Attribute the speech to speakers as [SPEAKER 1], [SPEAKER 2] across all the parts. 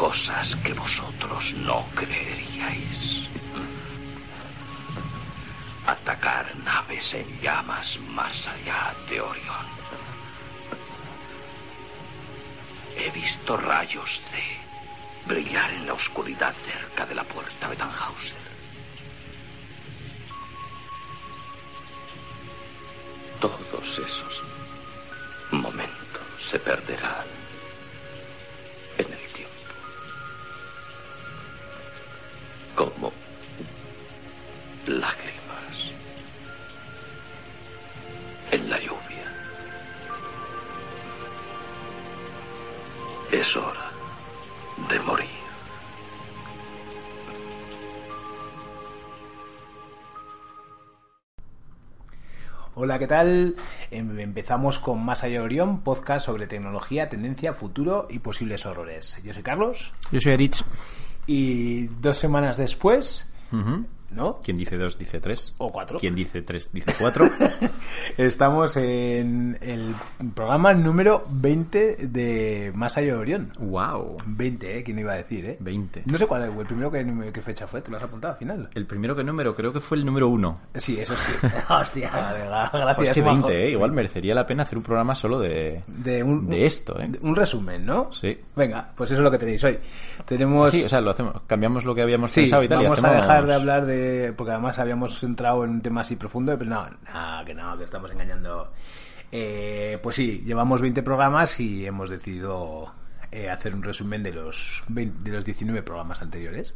[SPEAKER 1] cosas que vosotros no creeríais. Atacar naves en llamas más allá de Orión. He visto rayos de brillar en la oscuridad cerca de la puerta de Tannhauser. Todos esos momentos se perderán en el Como lágrimas en la lluvia. Es hora de morir.
[SPEAKER 2] Hola, ¿qué tal? Em- Empezamos con Más allá de Orión, podcast sobre tecnología, tendencia, futuro y posibles horrores. Yo soy Carlos
[SPEAKER 3] Yo soy Erich.
[SPEAKER 2] Y dos semanas después, ¿no?
[SPEAKER 3] Quien dice dos dice tres.
[SPEAKER 2] O cuatro.
[SPEAKER 3] Quien dice tres dice cuatro.
[SPEAKER 2] Estamos en el programa número 20 de Más allá de Orión.
[SPEAKER 3] wow.
[SPEAKER 2] 20, ¿eh? ¿Quién iba a decir, eh?
[SPEAKER 3] 20.
[SPEAKER 2] No sé cuál el primero que, qué fecha fue, ¿te lo has apuntado al final?
[SPEAKER 3] El primero que número creo que fue el número uno.
[SPEAKER 2] Sí, eso sí. Hostia, gracias.
[SPEAKER 3] Pues que
[SPEAKER 2] majo.
[SPEAKER 3] 20, ¿eh? Igual merecería la pena hacer un programa solo de,
[SPEAKER 2] De, un,
[SPEAKER 3] de esto, ¿eh?
[SPEAKER 2] Un resumen, ¿no?
[SPEAKER 3] Sí.
[SPEAKER 2] Venga, pues eso es lo que tenéis hoy. Tenemos...
[SPEAKER 3] Sí, o sea, lo hacemos, cambiamos lo que habíamos
[SPEAKER 2] Sí,
[SPEAKER 3] pensado y tal. y
[SPEAKER 2] vamos a
[SPEAKER 3] hacemos-
[SPEAKER 2] dejar de hablar de... Porque además habíamos entrado en un tema así profundo, pero no, no, que no, que estamos engañando. Eh, pues sí, llevamos 20 programas y hemos decidido eh, hacer un resumen de los, 20 de los 19 programas anteriores.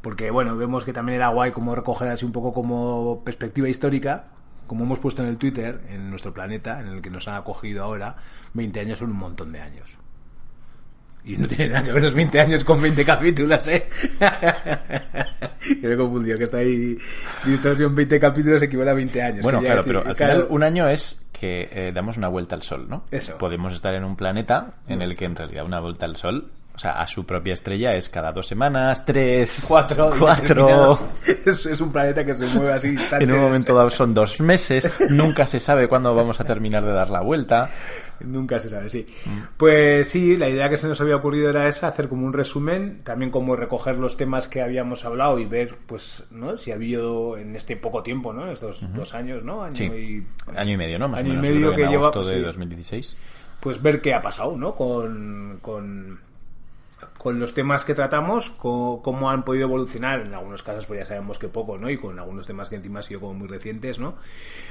[SPEAKER 2] Porque, bueno, vemos que también era guay como recoger así un poco como perspectiva histórica, como hemos puesto en el Twitter, en nuestro planeta, en el que nos han acogido ahora, 20 años son un montón de años. Y no tiene nada que ver los 20 años con 20 capítulos, ¿eh? que me he confundido, que está ahí. Distorsión 20 capítulos equivale a 20 años.
[SPEAKER 3] Bueno, claro,
[SPEAKER 2] decir,
[SPEAKER 3] pero al
[SPEAKER 2] claro,
[SPEAKER 3] final un año es que eh, damos una vuelta al sol, ¿no?
[SPEAKER 2] Eso.
[SPEAKER 3] Podemos estar en un planeta en el que en realidad una vuelta al sol, o sea, a su propia estrella es cada dos semanas, tres,
[SPEAKER 2] Cuatro.
[SPEAKER 3] cuatro.
[SPEAKER 2] Es, es un planeta que se mueve así.
[SPEAKER 3] En
[SPEAKER 2] instantes.
[SPEAKER 3] un momento dado son dos meses, nunca se sabe cuándo vamos a terminar de dar la vuelta.
[SPEAKER 2] Nunca se sabe, sí. Pues sí, la idea que se nos había ocurrido era esa, hacer como un resumen, también como recoger los temas que habíamos hablado y ver, pues, ¿no? Si ha habido en este poco tiempo, ¿no? Estos dos años, ¿no? Año
[SPEAKER 3] Sí,
[SPEAKER 2] y...
[SPEAKER 3] año y medio, ¿no? Más
[SPEAKER 2] Año
[SPEAKER 3] o
[SPEAKER 2] y medio
[SPEAKER 3] que
[SPEAKER 2] que lleva-
[SPEAKER 3] de
[SPEAKER 2] sí.
[SPEAKER 3] 2016.
[SPEAKER 2] pues ver qué ha pasado, ¿no? Con, con, con los temas que tratamos, co- cómo han podido evolucionar. En algunos casos, pues ya sabemos que poco, ¿no? Y con algunos temas que encima han sido como muy recientes, ¿no?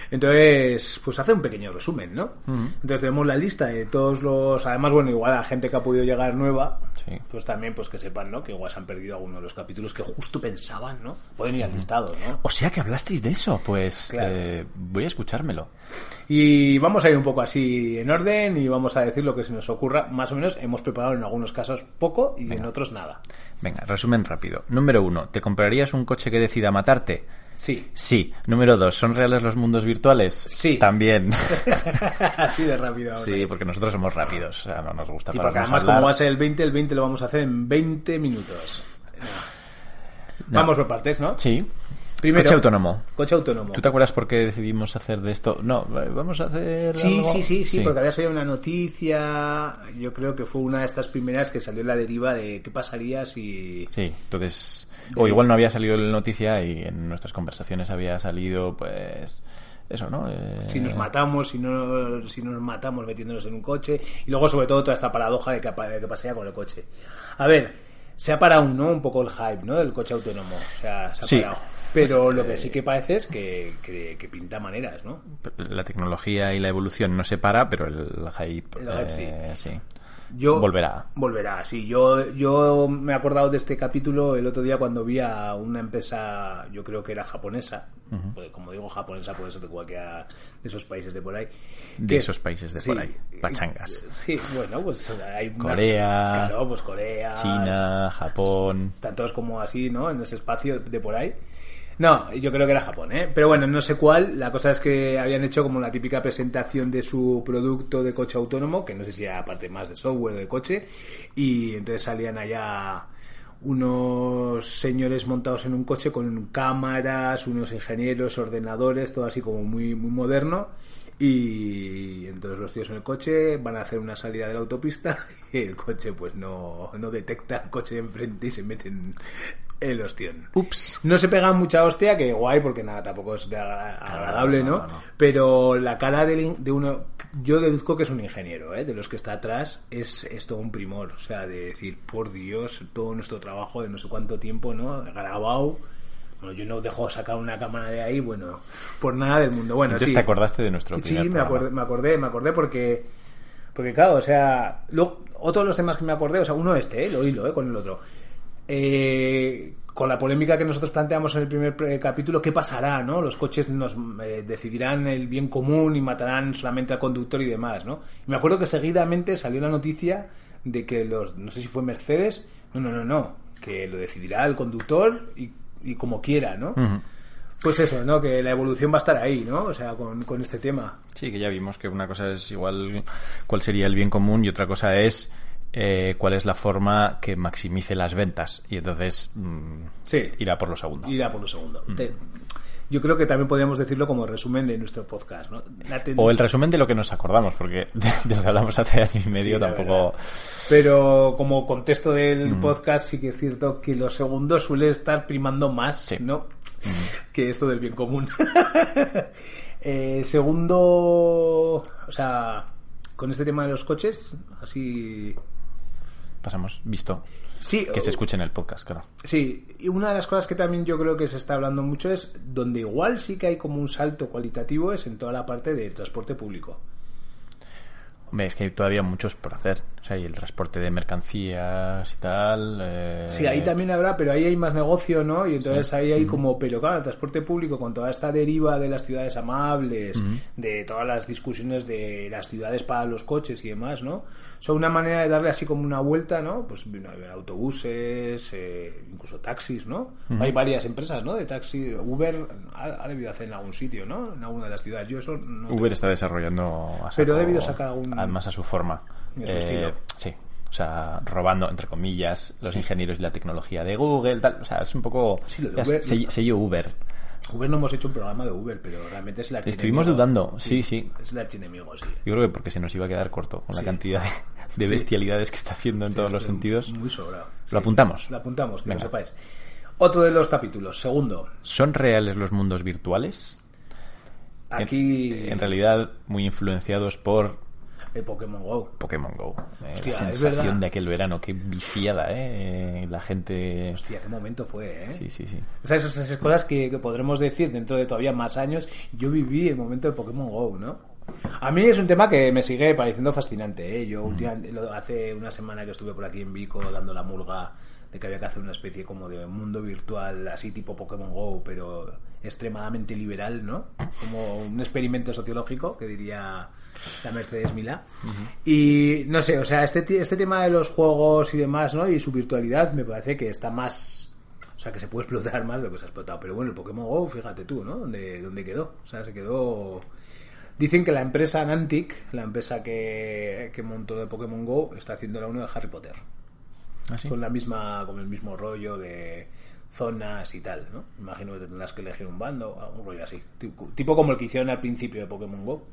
[SPEAKER 2] Entonces, pues hace un pequeño resumen, ¿no? Entonces tenemos la lista de todos los... Además, bueno, igual a la gente que ha podido llegar nueva,
[SPEAKER 3] Sí.
[SPEAKER 2] pues también pues que sepan, ¿no? Que igual se han perdido algunos de los capítulos que justo pensaban, ¿no? Pueden ir al listado, ¿no?
[SPEAKER 3] O sea que hablasteis de eso, pues
[SPEAKER 2] Claro.
[SPEAKER 3] eh, voy a escuchármelo.
[SPEAKER 2] Y vamos a ir un poco así en orden y vamos a decir lo que se nos ocurra. Más o menos hemos preparado en algunos casos poco y en otros nada.
[SPEAKER 3] Venga, resumen rápido. Número uno, ¿te comprarías un coche que decida matarte?
[SPEAKER 2] Sí.
[SPEAKER 3] Sí. Número dos, ¿son reales los mundos virtuales?
[SPEAKER 2] Sí.
[SPEAKER 3] También.
[SPEAKER 2] Así de rápido.
[SPEAKER 3] sí, porque nosotros somos rápidos. O sea, no nos gusta
[SPEAKER 2] Y porque además,
[SPEAKER 3] hablar.
[SPEAKER 2] como va a ser el 20, el 20 lo vamos a hacer en 20 minutos.
[SPEAKER 3] No.
[SPEAKER 2] Vamos por partes, ¿no?
[SPEAKER 3] Sí.
[SPEAKER 2] Primero,
[SPEAKER 3] Coche autónomo.
[SPEAKER 2] Coche autónomo.
[SPEAKER 3] ¿Tú te acuerdas por qué decidimos hacer de esto? No, vamos a hacer.
[SPEAKER 2] Sí,
[SPEAKER 3] algo?
[SPEAKER 2] sí, sí, sí, porque había salido una noticia. Yo creo que fue una de estas primeras que salió en la deriva de qué pasaría si.
[SPEAKER 3] Sí, entonces. O igual no había salido la noticia y en nuestras conversaciones había salido, pues. Eso, ¿no? Eh,
[SPEAKER 2] Si nos matamos, si no, si no nos matamos metiéndonos en un coche. Y luego, sobre todo, toda esta paradoja de qué, pa- de qué pasaría con el coche. A ver, se ha parado ¿no? un poco el hype ¿no? del coche autónomo. O sea, se ha
[SPEAKER 3] Sí.
[SPEAKER 2] parado. Pero lo que sí que parece es que, que- que pinta maneras, ¿no?
[SPEAKER 3] La tecnología y la evolución no se para, pero el hype.
[SPEAKER 2] El hype sí.
[SPEAKER 3] eh, sí.
[SPEAKER 2] Yo,
[SPEAKER 3] Volverá.
[SPEAKER 2] Volverá, sí. Yo, yo me he acordado de este capítulo el otro día cuando vi a una empresa, yo creo que era japonesa, pues, como digo japonesa, por eso de cualquiera de esos países de por ahí.
[SPEAKER 3] De
[SPEAKER 2] Que-
[SPEAKER 3] esos países de
[SPEAKER 2] sí,
[SPEAKER 3] por ahí, pachangas.
[SPEAKER 2] Sí, bueno, pues hay una-
[SPEAKER 3] Corea,
[SPEAKER 2] claro, pues Corea,
[SPEAKER 3] China, Japón.
[SPEAKER 2] están todos como así, ¿no? En ese espacio de por ahí. No, yo creo que era Japón, ¿eh? Pero bueno, no sé cuál. La cosa es que habían hecho como la típica presentación de su producto de coche autónomo, que no sé si era aparte más de software o de coche, y entonces salían allá unos señores montados en un coche con cámaras, unos ingenieros, ordenadores, todo así como muy, muy moderno. Y entonces los tíos en el coche van a hacer una salida de la autopista y el coche pues no, no detecta el coche de enfrente y se meten el ostión.
[SPEAKER 3] Ups.
[SPEAKER 2] No se pegan mucha hostia, que guay, porque nada, tampoco es de agra- agradable,
[SPEAKER 3] no,
[SPEAKER 2] ¿no?
[SPEAKER 3] no.
[SPEAKER 2] Pero la cara in- de, uno, yo deduzco que es un ingeniero, ¿eh? De los que está atrás, es, es todo un primor. O sea, de decir, por Dios, todo nuestro trabajo de no sé cuánto tiempo, ¿no? Grabado. Bueno, yo no dejo sacar una cámara de ahí, bueno, por nada del mundo. Bueno,
[SPEAKER 3] Entonces
[SPEAKER 2] sí.
[SPEAKER 3] te acordaste de nuestro
[SPEAKER 2] Sí, me acordé, me acordé, me acordé porque, porque claro, o sea, luego, otro de los temas que me acordé, o sea, uno este, ¿eh? lo hilo, ¿eh? con el otro. Eh, con la polémica que nosotros planteamos en el primer eh, capítulo, ¿qué pasará, no? Los coches nos eh, decidirán el bien común y matarán solamente al conductor y demás, ¿no? Y me acuerdo que seguidamente salió la noticia de que los, no sé si fue Mercedes, no, no, no, no, que lo decidirá el conductor y, y como quiera, ¿no? Pues eso, ¿no? Que la evolución va a estar ahí, ¿no? O sea, con, con este tema.
[SPEAKER 3] Sí, que ya vimos que una cosa es igual cuál sería el bien común y otra cosa es eh, cuál es la forma que maximice las ventas. Y entonces mm,
[SPEAKER 2] Sí.
[SPEAKER 3] irá por lo segundo.
[SPEAKER 2] Irá por lo segundo. Te- yo creo que también podríamos decirlo como resumen de nuestro podcast, ¿no? Ten-
[SPEAKER 3] O el resumen de lo que nos acordamos, porque de, de lo que hablamos hace año y medio
[SPEAKER 2] Sí,
[SPEAKER 3] tampoco...
[SPEAKER 2] Pero como contexto del podcast sí que es cierto que los segundos suele estar primando más,
[SPEAKER 3] Sí.
[SPEAKER 2] ¿no? Que esto del bien común. Eh, segundo, o sea, con este tema de los coches, así...
[SPEAKER 3] Pasamos, visto.
[SPEAKER 2] Sí,
[SPEAKER 3] Que se
[SPEAKER 2] o-
[SPEAKER 3] escuche en el podcast, claro.
[SPEAKER 2] Sí, y una de las cosas que también yo creo que se está hablando mucho es donde igual sí que hay como un salto cualitativo es en toda la parte de transporte público.
[SPEAKER 3] Hombre, es que hay todavía muchos por hacer. O sea, y el transporte de mercancías y tal... eh,
[SPEAKER 2] Sí, ahí también habrá, pero ahí hay más negocio, ¿no? Y entonces ahí hay como, pero claro, el transporte público con toda esta deriva de las ciudades amables, de todas las discusiones de las ciudades para los coches y demás, ¿no? Son una manera de darle así como una vuelta, ¿no? Pues autobuses, eh, incluso taxis, ¿no? Hay varias empresas, ¿no? De taxi, Uber ha, ha debido hacer en algún sitio, ¿no? En alguna de las ciudades. Yo eso no
[SPEAKER 3] Uber está desarrollando...
[SPEAKER 2] Pero ha debido sacar algún-
[SPEAKER 3] Además a su forma.
[SPEAKER 2] Estilo.
[SPEAKER 3] Sí. O sea, robando, entre comillas, los ingenieros y la tecnología de Google, tal. O sea, es un poco...
[SPEAKER 2] Sí, lo de Uber-
[SPEAKER 3] se- sello Uber.
[SPEAKER 2] Uber no hemos hecho un programa de Uber, pero realmente es el archienemigo.
[SPEAKER 3] Estuvimos dudando, sí, sí.
[SPEAKER 2] Es el archienemigo, sí.
[SPEAKER 3] Yo creo que porque se nos iba a quedar corto con la cantidad de, bestialidades que está haciendo en todos los sentidos.
[SPEAKER 2] Muy sobrado.
[SPEAKER 3] Lo apuntamos.
[SPEAKER 2] Lo apuntamos, que
[SPEAKER 3] Venga.
[SPEAKER 2] lo sepáis. Otro de los capítulos, segundo.
[SPEAKER 3] ¿Son reales los mundos virtuales? En-
[SPEAKER 2] Aquí
[SPEAKER 3] En, realidad, muy influenciados por
[SPEAKER 2] el Pokémon Go.
[SPEAKER 3] Pokémon Go. Eh,
[SPEAKER 2] Hostia,
[SPEAKER 3] la sensación de aquel verano, qué viciada, ¿eh? La gente...
[SPEAKER 2] Hostia, qué momento fue, ¿eh?
[SPEAKER 3] Sí, sí, sí.
[SPEAKER 2] O sea, esas, esas cosas que, que podremos decir dentro de todavía más años. Yo viví el momento de Pokémon Go, ¿no? A mí es un tema que me sigue pareciendo fascinante, ¿eh? Yo últimamente- lo- hace una semana que estuve por aquí en Vico dando la murga de que había que hacer una especie como de mundo virtual, así tipo Pokémon Go, pero extremadamente liberal, ¿no? Como un experimento sociológico, que diría la Mercedes Milá. Y no sé, o sea, este, este tema de los juegos y demás, ¿no? Y su virtualidad me parece que está más o sea, que se puede explotar más de lo que se ha explotado. Pero bueno, el Pokémon GO, fíjate tú, ¿no? ¿Dónde, dónde quedó? O sea, se quedó... Dicen que la empresa Niantic, la empresa que, que montó de Pokémon GO, está haciendo la uno de Harry Potter.
[SPEAKER 3] ¿Ah, sí?
[SPEAKER 2] Con la misma, con el mismo rollo de zonas y tal, ¿no? Imagino que tendrás que elegir un bando, un rollo así. Tipo, tipo como el que hicieron al principio de Pokémon GO.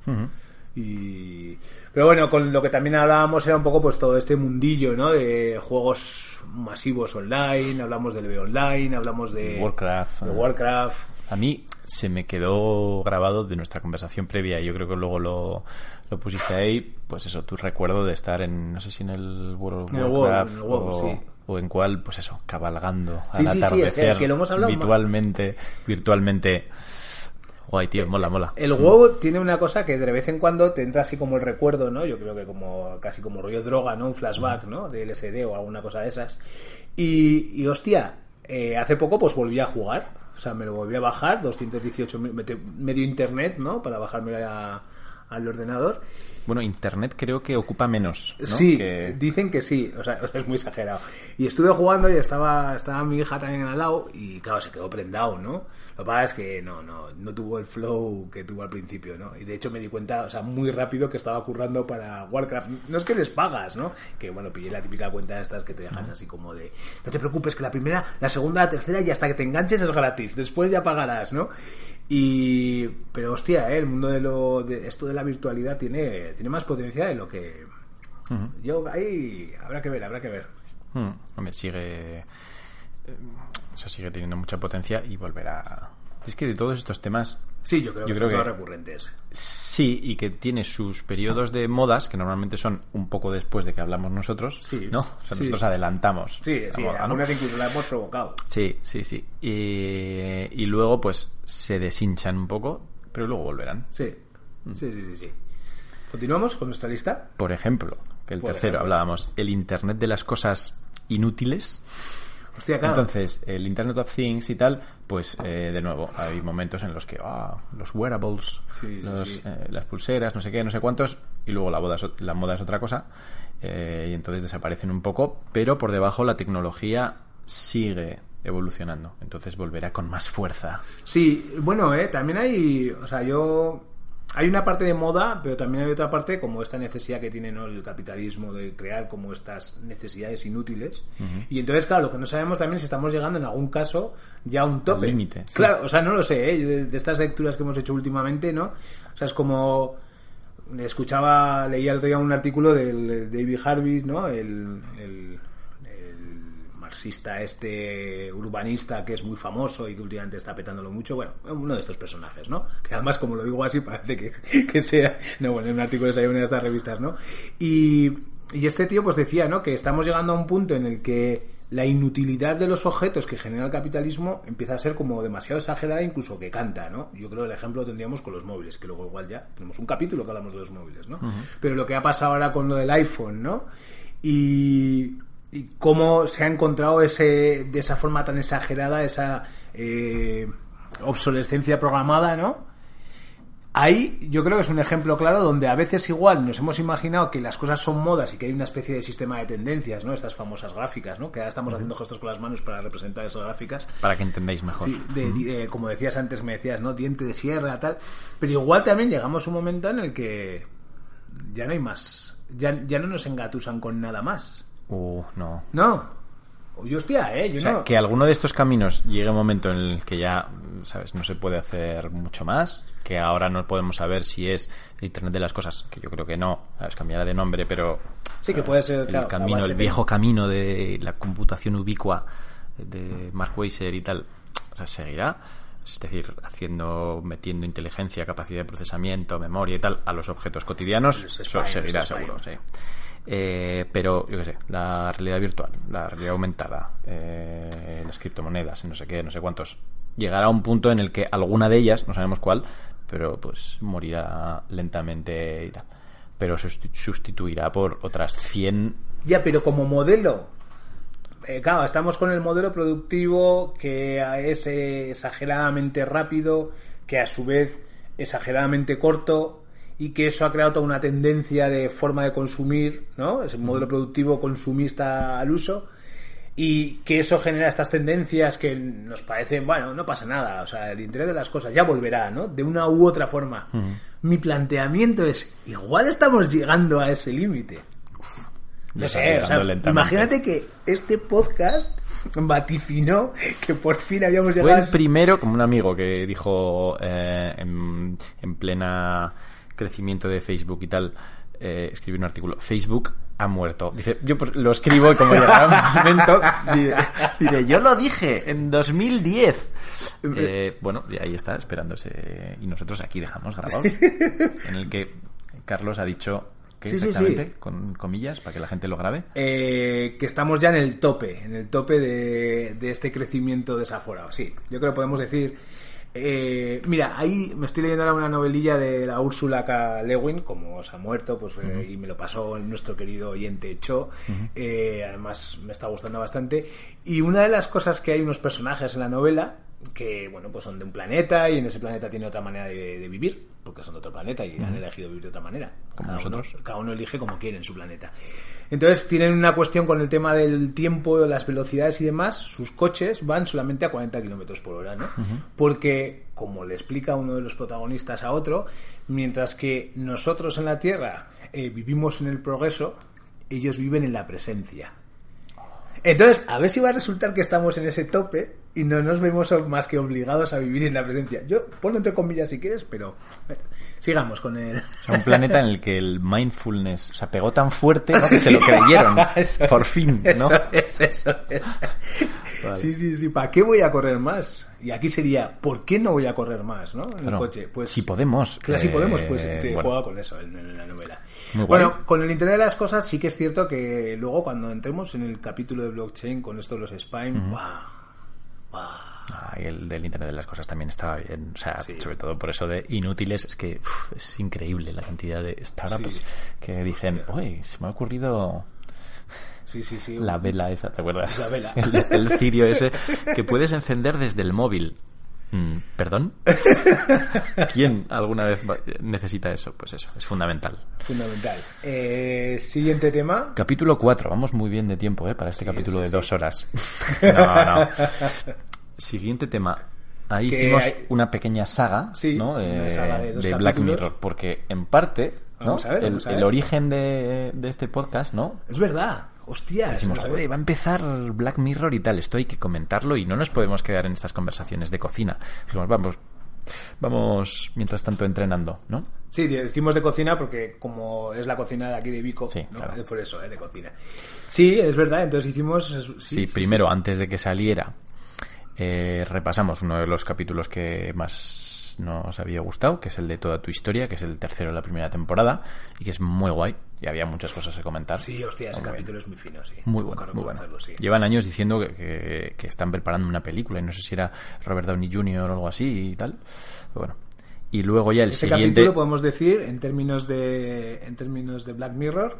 [SPEAKER 2] Y... Pero bueno, con lo que también hablábamos era un poco pues todo este mundillo, ¿no? De juegos masivos online, hablamos del B online, hablamos de
[SPEAKER 3] Warcraft.
[SPEAKER 2] de Warcraft.
[SPEAKER 3] A mí se me quedó grabado de nuestra conversación previa y yo creo que luego lo, lo pusiste ahí, pues eso, tu recuerdo de estar en, no sé si en el World of Warcraft o,
[SPEAKER 2] sí.
[SPEAKER 3] o en cuál, pues eso, cabalgando
[SPEAKER 2] Sí,
[SPEAKER 3] al
[SPEAKER 2] sí, sí,
[SPEAKER 3] atardecer,
[SPEAKER 2] es que- que lo hemos hablado ma-
[SPEAKER 3] virtualmente, virtualmente. Guay, tío, mola, mola.
[SPEAKER 2] El WoW tiene una cosa que de vez en cuando te entra así como el recuerdo, ¿no? Yo creo que como casi como rollo droga, ¿no? Un flashback, ¿no? De LSD o alguna cosa de esas. Y, y hostia, eh, hace poco pues volví a jugar O sea, me lo volví a bajar, 218 me- mete- medio internet, ¿no? Para bajarme al ordenador.
[SPEAKER 3] Bueno, Internet creo que ocupa menos. ¿no?
[SPEAKER 2] Sí,
[SPEAKER 3] Que-
[SPEAKER 2] dicen que sí, o sea, es muy exagerado. Y estuve jugando y estaba, estaba mi hija también al lado y claro, se quedó prendado, ¿no? Lo que pasa es que no, no, no tuvo el flow que tuvo al principio, ¿no? Y de hecho me di cuenta, o sea, muy rápido que estaba currando para Warcraft. No es que les pagas, ¿no? Que bueno, pillé la típica cuenta de estas que te dejan así como de, no te preocupes que la primera, la segunda, la tercera y hasta que te enganches es gratis, después ya pagarás, ¿no? Y pero hostia, ¿eh? el mundo de lo de esto de la virtualidad tiene tiene más potencia de lo que yo ahí habrá que ver, habrá que ver.
[SPEAKER 3] Hmm, hombre, sigue. O sea, sigue teniendo mucha potencia y volverá. Es que de todos estos temas.
[SPEAKER 2] Sí, yo creo
[SPEAKER 3] Yo
[SPEAKER 2] que
[SPEAKER 3] creo
[SPEAKER 2] son
[SPEAKER 3] que-
[SPEAKER 2] todos recurrentes.
[SPEAKER 3] Sí, y que tiene sus periodos de modas, que normalmente son un poco después de que hablamos nosotros.
[SPEAKER 2] Sí.
[SPEAKER 3] ¿No? O sea,
[SPEAKER 2] Sí.
[SPEAKER 3] nosotros adelantamos.
[SPEAKER 2] Sí, sí,
[SPEAKER 3] moda, ¿no?
[SPEAKER 2] incluso la hemos provocado.
[SPEAKER 3] Sí, sí, sí. Y, y luego, pues, se deshinchan un poco, pero luego volverán.
[SPEAKER 2] Sí.
[SPEAKER 3] Mm.
[SPEAKER 2] Sí, sí, sí, sí. Continuamos con nuestra lista.
[SPEAKER 3] Por ejemplo, que el
[SPEAKER 2] Por
[SPEAKER 3] tercero,
[SPEAKER 2] ejemplo.
[SPEAKER 3] hablábamos, el Internet de las cosas inútiles.
[SPEAKER 2] Hostia, claro.
[SPEAKER 3] Entonces, el Internet of Things y tal, pues eh, de nuevo, hay momentos en los que ah, los wearables,
[SPEAKER 2] Sí, sí,
[SPEAKER 3] los,
[SPEAKER 2] sí.
[SPEAKER 3] eh, las pulseras, no sé qué, no sé cuántos, y luego la, moda es, ot- la moda es otra cosa, eh, y entonces desaparecen un poco, pero por debajo la tecnología sigue evolucionando, entonces volverá con más fuerza.
[SPEAKER 2] Sí, bueno, eh, también hay, o sea, yo hay una parte de moda, pero también hay otra parte como esta necesidad que tiene ¿no? el capitalismo de crear como estas necesidades inútiles. Y entonces, claro, lo que no sabemos también es si estamos llegando en algún caso ya a un tope.
[SPEAKER 3] Límite, sí.
[SPEAKER 2] Claro, o sea, no lo sé, ¿eh? De, de estas lecturas que hemos hecho últimamente, ¿no? O sea, es como escuchaba, leía el otro día un artículo del David Harvey, ¿no? El, el- el marxista este urbanista que es muy famoso y que últimamente está petándolo mucho, bueno, uno de estos personajes, ¿no? Que además, como lo digo así, parece que, que sea, no, bueno, en un artículo de una de estas revistas, ¿no? Y, y este tío pues decía, ¿no? Que estamos llegando a un punto en el que la inutilidad de los objetos que genera el capitalismo empieza a ser como demasiado exagerada, incluso que canta, ¿no? Yo creo que el ejemplo lo tendríamos con los móviles, que luego igual ya tenemos un capítulo que hablamos de los móviles, ¿no? Pero lo que ha pasado ahora con lo del iPhone, ¿no? Y, y cómo se ha encontrado ese de esa forma tan exagerada esa eh, obsolescencia programada, ¿no? Ahí yo creo que es un ejemplo claro donde a veces igual nos hemos imaginado que las cosas son modas y que hay una especie de sistema de tendencias, ¿no? Estas famosas gráficas, ¿no? Que ahora estamos haciendo gestos con las manos para representar esas gráficas.
[SPEAKER 3] Para que entendáis mejor.
[SPEAKER 2] Sí, de- de- como decías antes, me decías, ¿no? Diente de sierra, tal. Pero igual también llegamos a un momento en el que ya no hay más. Ya, ya no nos engatusan con nada más.
[SPEAKER 3] Uh, no.
[SPEAKER 2] No. Oye, hostia, ¿eh? Yo
[SPEAKER 3] O sea,
[SPEAKER 2] no...
[SPEAKER 3] que alguno de estos caminos llegue un momento en el que ya, ¿sabes? No se puede hacer mucho más. Que ahora no podemos saber si es el Internet de las cosas, que yo creo que no. ¿Sabes? Cambiará de nombre, pero.
[SPEAKER 2] Sí, que puede ser,
[SPEAKER 3] El
[SPEAKER 2] claro,
[SPEAKER 3] camino, el viejo camino de la computación ubicua de Mark Weiser y tal, o sea, seguirá. Es decir, haciendo, metiendo inteligencia, capacidad de procesamiento, memoria y tal a los objetos cotidianos,
[SPEAKER 2] Los
[SPEAKER 3] eso seguirá seguro, sí. Eh, pero, yo qué sé, la realidad virtual, la realidad aumentada, eh, las criptomonedas, no sé qué, no sé cuántos, llegará a un punto en el que alguna de ellas, no sabemos cuál, pero pues morirá lentamente y tal. Pero susti- sustituirá por otras 100
[SPEAKER 2] Ya, pero como modelo. eh, claro, estamos con el modelo productivo que es eh, exageradamente rápido, que a su vez exageradamente corto y que eso ha creado toda una tendencia de forma de consumir, ¿no? Es un modelo productivo consumista al uso y que eso genera estas tendencias que nos parecen, bueno, no pasa nada, o sea, el interés de las cosas ya volverá, ¿no? De una u otra forma. Mi planteamiento es, igual estamos llegando a ese límite. No sé, o sea, imagínate que este podcast vaticinó que por fin habíamos
[SPEAKER 3] Fue
[SPEAKER 2] llegado
[SPEAKER 3] el
[SPEAKER 2] a...
[SPEAKER 3] primero, como un amigo que dijo eh, en, en plena crecimiento de Facebook y tal, eh, escribió un artículo, Facebook ha muerto. Dice, yo lo escribo y como llegará un momento, diré, diré, yo lo dije en 2010. Eh, bueno, ahí está, esperándose. Y nosotros aquí dejamos grabado, en el que Carlos ha dicho
[SPEAKER 2] sí.
[SPEAKER 3] exactamente, con comillas, para que la gente lo grabe.
[SPEAKER 2] eh, que estamos ya en el tope, en el tope de, de este crecimiento desaforado. Sí, yo creo que podemos decir. Eh, mira, ahí me estoy leyendo ahora una novelilla de la Úrsula K. Lewin, como se ha muerto, pues eh, y me lo pasó nuestro querido oyente Cho. Eh, además, me está gustando bastante. Y una de las cosas que hay unos personajes en la novela que bueno pues son de un planeta y en ese planeta tiene otra manera de, de vivir porque son de otro planeta y han elegido vivir de otra manera.
[SPEAKER 3] Como
[SPEAKER 2] cada
[SPEAKER 3] nosotros.
[SPEAKER 2] uno, cada uno elige como quiere en su planeta. Entonces tienen una cuestión con el tema del tiempo las velocidades y demás. Sus coches van solamente a 40 kilómetros por hora no porque como le explica uno de los protagonistas a otro mientras que nosotros en la Tierra eh, vivimos en el progreso ellos viven en la presencia. Entonces, a ver si va a resultar que estamos en ese tope y no nos vemos más que obligados a vivir en la presencia. Yo, ponlo entre comillas si quieres, pero eh, sigamos con el...
[SPEAKER 3] O sea, un planeta en el que el mindfulness o sea, pegó tan fuerte ¿no? que se lo creyeron.
[SPEAKER 2] Eso
[SPEAKER 3] por
[SPEAKER 2] es,
[SPEAKER 3] fin, ¿no?
[SPEAKER 2] Eso es, eso es.
[SPEAKER 3] Vale.
[SPEAKER 2] Sí, sí, sí. ¿Para qué voy a correr más? Y aquí sería, ¿por qué no voy a correr más, no? En el
[SPEAKER 3] Claro.
[SPEAKER 2] coche. Pues
[SPEAKER 3] si podemos.
[SPEAKER 2] Claro, si
[SPEAKER 3] eh,
[SPEAKER 2] podemos, pues se
[SPEAKER 3] bueno.
[SPEAKER 2] juega con eso en, en la novela.
[SPEAKER 3] Muy guay.
[SPEAKER 2] bueno, con el Internet de las cosas sí que es cierto que luego cuando entremos en el capítulo de blockchain con esto de los spine, ¡guau! ¡guau!
[SPEAKER 3] Ah, y el del Internet de las Cosas también estaba bien. O sea,
[SPEAKER 2] Sí.
[SPEAKER 3] sobre todo por eso de inútiles, es que uf, es increíble la cantidad de startups
[SPEAKER 2] Sí.
[SPEAKER 3] que dicen, oye, se me ha ocurrido
[SPEAKER 2] Sí, sí, sí.
[SPEAKER 3] la vela esa, ¿te acuerdas?
[SPEAKER 2] La vela.
[SPEAKER 3] El, el cirio ese que puedes encender desde el móvil. Mm, ¿Perdón? ¿Quién alguna vez necesita eso? Pues eso, es fundamental.
[SPEAKER 2] Fundamental. Eh, siguiente tema.
[SPEAKER 3] Capítulo 4, vamos muy bien de tiempo, ¿eh? Para este
[SPEAKER 2] Sí,
[SPEAKER 3] capítulo
[SPEAKER 2] sí,
[SPEAKER 3] de
[SPEAKER 2] sí.
[SPEAKER 3] dos horas. No, no. Siguiente tema. Ahí
[SPEAKER 2] Que
[SPEAKER 3] hicimos
[SPEAKER 2] hay-
[SPEAKER 3] una pequeña saga,
[SPEAKER 2] Sí,
[SPEAKER 3] ¿no?
[SPEAKER 2] una
[SPEAKER 3] Eh,
[SPEAKER 2] saga de
[SPEAKER 3] Black. Mirror, porque en parte, ¿no?
[SPEAKER 2] Vamos a ver,
[SPEAKER 3] el,
[SPEAKER 2] vamos a
[SPEAKER 3] el
[SPEAKER 2] ver.
[SPEAKER 3] origen de, de este podcast, ¿no?
[SPEAKER 2] Es verdad. Hostias.
[SPEAKER 3] Decimos,
[SPEAKER 2] joder.
[SPEAKER 3] joder, va a empezar Black Mirror y tal, esto hay que comentarlo y no nos podemos quedar en estas conversaciones de cocina. Dijimos, vamos, vamos mientras tanto entrenando, ¿no?
[SPEAKER 2] Sí, decimos de cocina porque como es la cocina de aquí de Vico,
[SPEAKER 3] Sí,
[SPEAKER 2] ¿no?
[SPEAKER 3] claro.
[SPEAKER 2] Por eso, ¿eh? de cocina. Sí, es verdad, entonces hicimos... Sí,
[SPEAKER 3] Sí,
[SPEAKER 2] sí,
[SPEAKER 3] primero, antes de que saliera, eh, repasamos uno de los capítulos que más nos había gustado, que es el de toda tu historia, que es el tercero de la primera temporada, y que es muy guay, y había muchas cosas que comentar.
[SPEAKER 2] Sí, hostia, ese
[SPEAKER 3] Muy bien.
[SPEAKER 2] capítulo es muy fino, sí.
[SPEAKER 3] Muy bueno, muy bueno.
[SPEAKER 2] sí.
[SPEAKER 3] Llevan años diciendo que, que- que están preparando una película, y no sé si era Robert Downey Jr. o algo así y tal. Pero bueno. Y luego ya el
[SPEAKER 2] Ese
[SPEAKER 3] siguiente...
[SPEAKER 2] capítulo podemos decir, en términos de, en términos de Black Mirror,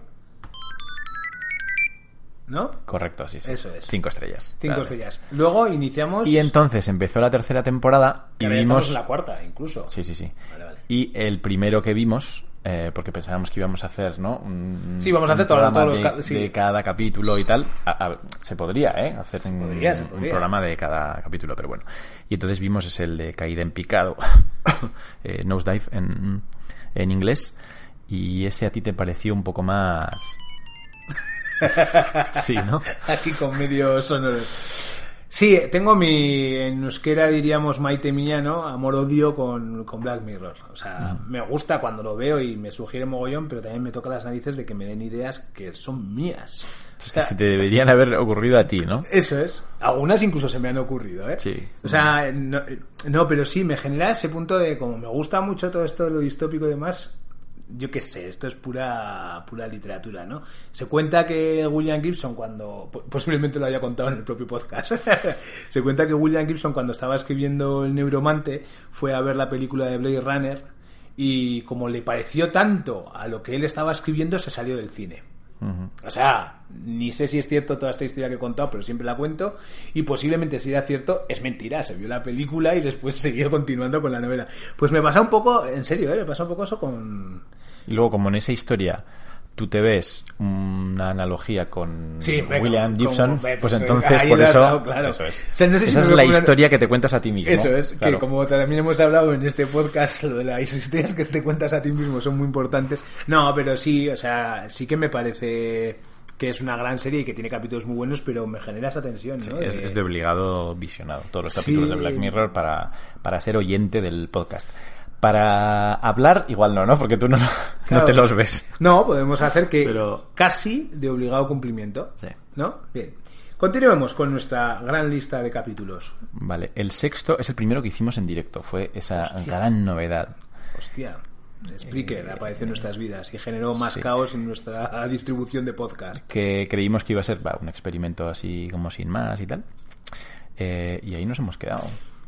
[SPEAKER 2] ¿no?
[SPEAKER 3] Correcto, sí, sí.
[SPEAKER 2] Eso es.
[SPEAKER 3] Cinco estrellas.
[SPEAKER 2] Cinco estrellas. Luego iniciamos...
[SPEAKER 3] Y entonces empezó la tercera temporada y vimos...
[SPEAKER 2] en la cuarta, incluso.
[SPEAKER 3] Sí, sí, sí.
[SPEAKER 2] Vale, vale.
[SPEAKER 3] Y el primero que vimos, eh, porque pensábamos que íbamos a hacer, ¿no? Un,
[SPEAKER 2] Sí, vamos a hacer
[SPEAKER 3] un
[SPEAKER 2] todos los
[SPEAKER 3] de,
[SPEAKER 2] sí.
[SPEAKER 3] de cada capítulo y tal. A- a- se podría, ¿eh? Hacer un,
[SPEAKER 2] podría, se
[SPEAKER 3] un
[SPEAKER 2] podría.
[SPEAKER 3] programa de cada capítulo, pero bueno. Y entonces vimos es el de Caída en Picado, eh, Nosedive en, en inglés. Y ese a ti te pareció un poco más... sí, ¿no?
[SPEAKER 2] Aquí con medios sonoros. Sí, tengo mi, en euskera diríamos maite mía, ¿no? Amor-odio con, con Black Mirror. O sea, me gusta cuando lo veo y me sugiere mogollón, pero también me toca las narices de que me den ideas que son mías. O
[SPEAKER 3] Que
[SPEAKER 2] sea,
[SPEAKER 3] se te deberían haber ocurrido a ti, ¿no?
[SPEAKER 2] Eso es. Algunas incluso se me han ocurrido, ¿eh?
[SPEAKER 3] Sí.
[SPEAKER 2] O sea, no, no, pero sí, me genera ese punto de como me gusta mucho todo esto de lo distópico y demás. Yo qué sé, esto es pura pura literatura, ¿no? Se cuenta que William Gibson cuando po- posiblemente lo haya contado en el propio podcast. se cuenta que William Gibson cuando estaba escribiendo El Neuromante fue a ver la película de Blade Runner y como le pareció tanto a lo que él estaba escribiendo se salió del cine. O sea, ni sé si es cierto toda esta historia que he contado, pero siempre la cuento. Y posiblemente si era cierto, es mentira. Se vio la película y después siguió continuando con la novela. Pues me pasa un poco, en serio, ¿eh? me pasa un poco eso con.
[SPEAKER 3] Y luego, como en esa historia tú te ves una analogía con
[SPEAKER 2] Sí,
[SPEAKER 3] William
[SPEAKER 2] como-
[SPEAKER 3] Gibson, pues, entonces por eso...
[SPEAKER 2] dado, claro.
[SPEAKER 3] Eso es.
[SPEAKER 2] O sea, no sé si
[SPEAKER 3] Esa es la historia que te cuentas a ti mismo.
[SPEAKER 2] Eso es,
[SPEAKER 3] claro.
[SPEAKER 2] que como también hemos hablado en este podcast, lo de las historias que te cuentas a ti mismo son muy importantes. No, pero sí, o sea, sí que me parece que es una gran serie y que tiene capítulos muy buenos, pero me genera esa tensión, ¿no?
[SPEAKER 3] Es,
[SPEAKER 2] De-
[SPEAKER 3] es de obligado visionado todos los
[SPEAKER 2] Sí.
[SPEAKER 3] capítulos de Black Mirror para, para ser oyente del podcast. Para hablar, igual no, ¿no? Porque tú no, no
[SPEAKER 2] Claro.
[SPEAKER 3] te los ves.
[SPEAKER 2] No, podemos hacer que
[SPEAKER 3] Pero-
[SPEAKER 2] casi de obligado cumplimiento.
[SPEAKER 3] Sí.
[SPEAKER 2] ¿No? Bien. Continuemos con nuestra gran lista de capítulos.
[SPEAKER 3] Vale, el sexto es el primero que hicimos en directo. Fue esa gran novedad.
[SPEAKER 2] Hostia. Spreaker apareció en nuestras vidas y generó más
[SPEAKER 3] sí.
[SPEAKER 2] caos en nuestra distribución de podcast.
[SPEAKER 3] que creímos que iba a ser va, un experimento así como sin más y tal. Eh, y ahí nos hemos quedado.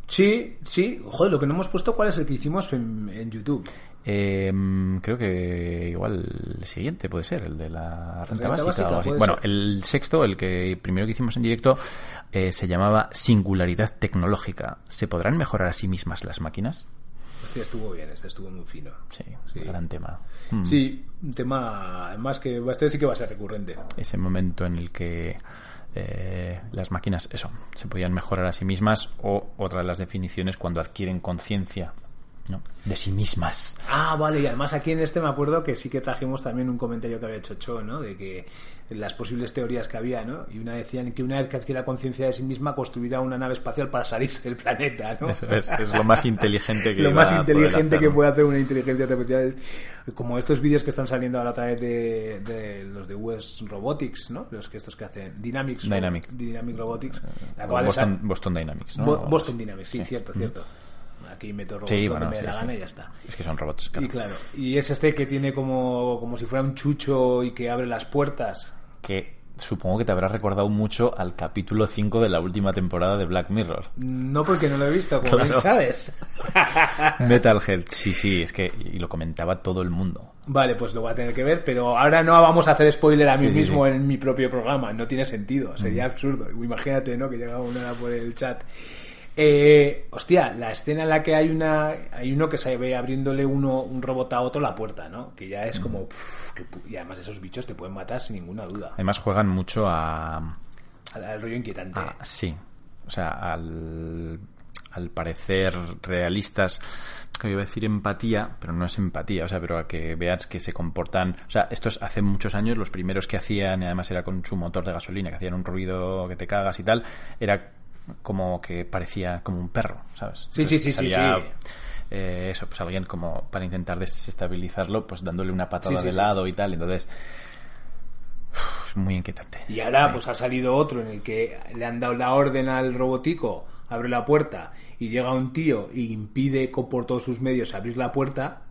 [SPEAKER 2] Sí, sí. Joder, lo que no hemos puesto, ¿cuál es el que hicimos en, en YouTube?
[SPEAKER 3] Eh, creo que igual el siguiente puede ser, el de la renta,
[SPEAKER 2] renta
[SPEAKER 3] básica.
[SPEAKER 2] básica,
[SPEAKER 3] o algo así. Bueno,
[SPEAKER 2] ser.
[SPEAKER 3] el sexto, el que primero que hicimos en directo, eh, se llamaba Singularidad Tecnológica. ¿Se podrán mejorar a sí mismas las máquinas?
[SPEAKER 2] Este estuvo bien, este estuvo muy fino.
[SPEAKER 3] Sí,
[SPEAKER 2] Sí.
[SPEAKER 3] gran tema. Mm.
[SPEAKER 2] Sí, un tema, además que este sí que va a ser recurrente.
[SPEAKER 3] Ese momento en el que eh, las máquinas, eso, se podían mejorar a sí mismas o otra de las definiciones cuando adquieren conciencia ¿no? de sí mismas.
[SPEAKER 2] Ah, vale, y además aquí en este me acuerdo que sí que trajimos también un comentario que había hecho Cho, ¿no? De que las posibles teorías que había, ¿no? Y una decían que una vez que adquiera conciencia de sí misma construirá una nave espacial para salirse del planeta, ¿no?
[SPEAKER 3] Eso es, es lo más inteligente que
[SPEAKER 2] lo más inteligente
[SPEAKER 3] hacer,
[SPEAKER 2] que puede hacer una inteligencia artificial como estos vídeos que están saliendo ahora a través de, de los de US Robotics ¿no? los que estos que hacen Dynamics
[SPEAKER 3] Dynamic.
[SPEAKER 2] Dynamic Robotics de
[SPEAKER 3] Boston, Dynamics, ¿no?
[SPEAKER 2] Bo- Boston Dynamics sí, cierto cierto aquí meto robots
[SPEAKER 3] Sí, bueno,
[SPEAKER 2] me
[SPEAKER 3] sí,
[SPEAKER 2] la
[SPEAKER 3] sí.
[SPEAKER 2] gana y ya está
[SPEAKER 3] Es que son robots. claro.
[SPEAKER 2] y claro y es este que tiene como como si fuera un chucho y que abre las puertas
[SPEAKER 3] Que supongo que te habrá recordado mucho al capítulo 5 de la última temporada de Black Mirror.
[SPEAKER 2] no porque no lo he visto como
[SPEAKER 3] Claro.
[SPEAKER 2] bien sabes
[SPEAKER 3] Metalhead, sí, sí, es que y lo comentaba todo el mundo.
[SPEAKER 2] Vale, pues lo voy a tener que ver, pero ahora no vamos a hacer spoiler a mí
[SPEAKER 3] Sí,
[SPEAKER 2] mismo
[SPEAKER 3] sí.
[SPEAKER 2] en mi propio programa, no tiene sentido, sería absurdo. Imagínate, ¿no? Que llega una por el chat. Eh, hostia, la escena en la que hay una hay uno que se ve abriéndole uno un robot a otro la puerta, ¿no? Que ya es como pff, que pu- y además esos bichos te pueden matar sin ninguna duda.
[SPEAKER 3] Además juegan mucho a,
[SPEAKER 2] Al, al rollo inquietante.
[SPEAKER 3] a- sí, o sea, al, al parecer realistas, que iba a decir empatía, pero no es empatía, o sea, pero a que veas que se comportan, o sea, estos hace muchos años los primeros que hacían, y además era con su motor de gasolina, que hacían un ruido que te cagas y tal, era como que parecía como un perro, ¿sabes?
[SPEAKER 2] Sí, sí, sí, sí,
[SPEAKER 3] salía,
[SPEAKER 2] sí.
[SPEAKER 3] eh, eso, pues alguien como para intentar desestabilizarlo, pues dándole una patada
[SPEAKER 2] Sí,
[SPEAKER 3] de lado y tal, entonces es muy inquietante.
[SPEAKER 2] Y ahora pues ha salido otro en el que le han dado la orden al robotico, abre la puerta y llega un tío y impide por todos sus medios abrir la puerta.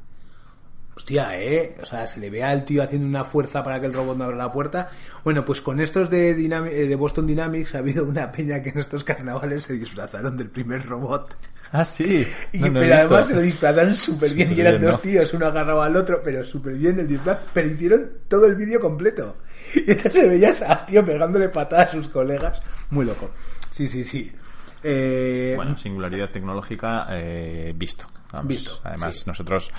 [SPEAKER 2] Hostia, ¿eh? O sea, se le ve al tío haciendo una fuerza para que el robot no abra la puerta. Bueno, pues con estos de, Dynami- eh, de Boston Dynamics ha habido una peña que en estos carnavales se disfrazaron del primer robot.
[SPEAKER 3] Ah, sí.
[SPEAKER 2] Y
[SPEAKER 3] No, no he
[SPEAKER 2] pero además
[SPEAKER 3] visto.
[SPEAKER 2] se lo disfrazaron súper bien. Y eran
[SPEAKER 3] bien,
[SPEAKER 2] dos
[SPEAKER 3] ¿no?
[SPEAKER 2] tíos, uno agarraba al otro, pero súper bien el disfraz. Pero hicieron todo el vídeo completo. Y entonces veías al tío pegándole patadas a sus colegas. Muy loco. Sí, sí, sí. Eh,
[SPEAKER 3] Bueno, singularidad tecnológica eh, visto. Vamos.
[SPEAKER 2] Visto,
[SPEAKER 3] Además,
[SPEAKER 2] sí.
[SPEAKER 3] nosotros,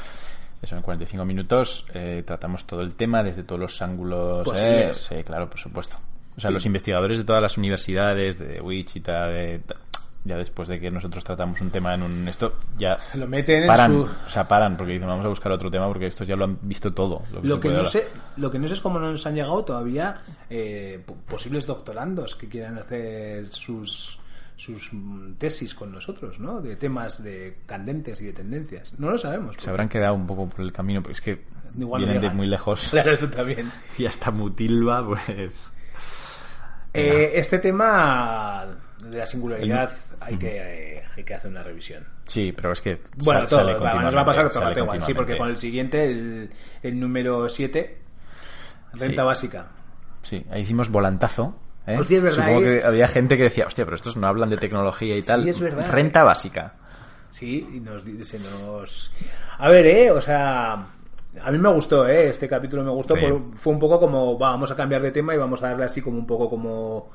[SPEAKER 3] eso en 45 minutos, eh, tratamos todo el tema desde todos los ángulos. Eh, sí, claro, por supuesto. O sea,
[SPEAKER 2] Sí.
[SPEAKER 3] los investigadores de todas las universidades, de Wichita, de, ya después de que nosotros tratamos un tema en un esto, ya
[SPEAKER 2] Lo meten en
[SPEAKER 3] paran,
[SPEAKER 2] su-
[SPEAKER 3] o sea, paran porque dicen vamos a buscar otro tema porque estos ya lo han visto todo. Lo que,
[SPEAKER 2] Lo que, no
[SPEAKER 3] hablar.
[SPEAKER 2] sé, lo que no sé es cómo no nos han llegado todavía eh, po- posibles doctorandos que quieran hacer sus sus mm, tesis con nosotros, ¿no? De temas de candentes y de tendencias. No lo sabemos.
[SPEAKER 3] Se habrán quedado un poco por el camino porque es que
[SPEAKER 2] Igual
[SPEAKER 3] vienen de muy lejos
[SPEAKER 2] Claro, eso también.
[SPEAKER 3] y hasta Mutilva, pues...
[SPEAKER 2] Eh, este tema de la singularidad hay que, eh, hay que hacer una revisión.
[SPEAKER 3] Sí, pero es que
[SPEAKER 2] Bueno, todo,
[SPEAKER 3] sale
[SPEAKER 2] va, nos va a pasar todo igual. Sí, porque con el siguiente, el, el número 7, renta
[SPEAKER 3] Sí.
[SPEAKER 2] básica.
[SPEAKER 3] Sí, ahí hicimos volantazo. ¿Eh?
[SPEAKER 2] Hostia, es verdad,
[SPEAKER 3] Supongo
[SPEAKER 2] ¿eh?
[SPEAKER 3] que había gente que decía, hostia, pero estos no hablan de tecnología y tal.
[SPEAKER 2] es verdad,
[SPEAKER 3] Renta
[SPEAKER 2] ¿eh?
[SPEAKER 3] básica.
[SPEAKER 2] Sí, y nos, se nos... A ver, eh, o sea... A mí me gustó, ¿eh? Este capítulo me gustó.
[SPEAKER 3] Sí.
[SPEAKER 2] por- fue un poco como, va, vamos a cambiar de tema y vamos a darle así como un poco como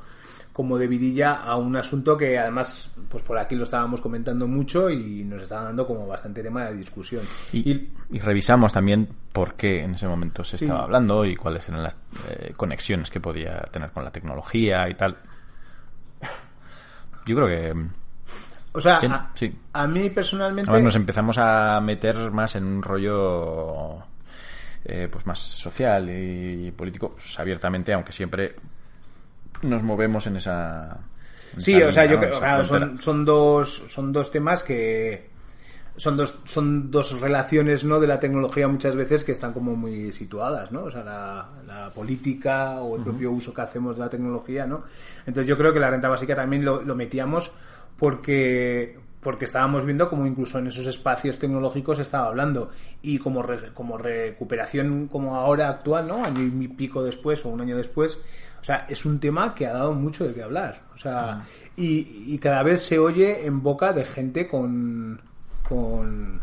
[SPEAKER 2] como de vidilla a un asunto que además pues por aquí lo estábamos comentando mucho y nos estaba dando como bastante tema de discusión
[SPEAKER 3] Y, y revisamos también por qué en ese momento se
[SPEAKER 2] Sí.
[SPEAKER 3] estaba hablando y cuáles eran las eh, conexiones que podía tener con la tecnología y tal. Yo creo que
[SPEAKER 2] o sea a,
[SPEAKER 3] sí.
[SPEAKER 2] a mí personalmente
[SPEAKER 3] además nos empezamos a meter más en un rollo eh, pues más social y político pues, abiertamente, aunque siempre nos movemos en esa. en
[SPEAKER 2] Sí,
[SPEAKER 3] esa
[SPEAKER 2] o sea,
[SPEAKER 3] línea,
[SPEAKER 2] yo creo claro, son, son dos son dos temas que son dos son dos relaciones no de la tecnología muchas veces que están como muy situadas, ¿no? O sea, la, la política o el propio uso que hacemos de la tecnología, ¿no? Entonces yo creo que la renta básica también lo, lo metíamos porque porque estábamos viendo como incluso en esos espacios tecnológicos estaba hablando y como, re- como recuperación como ahora actual, ¿no? Año y pico después o un año después, o sea, es un tema que ha dado mucho de qué hablar, o sea, y, y cada vez se oye en boca de gente con con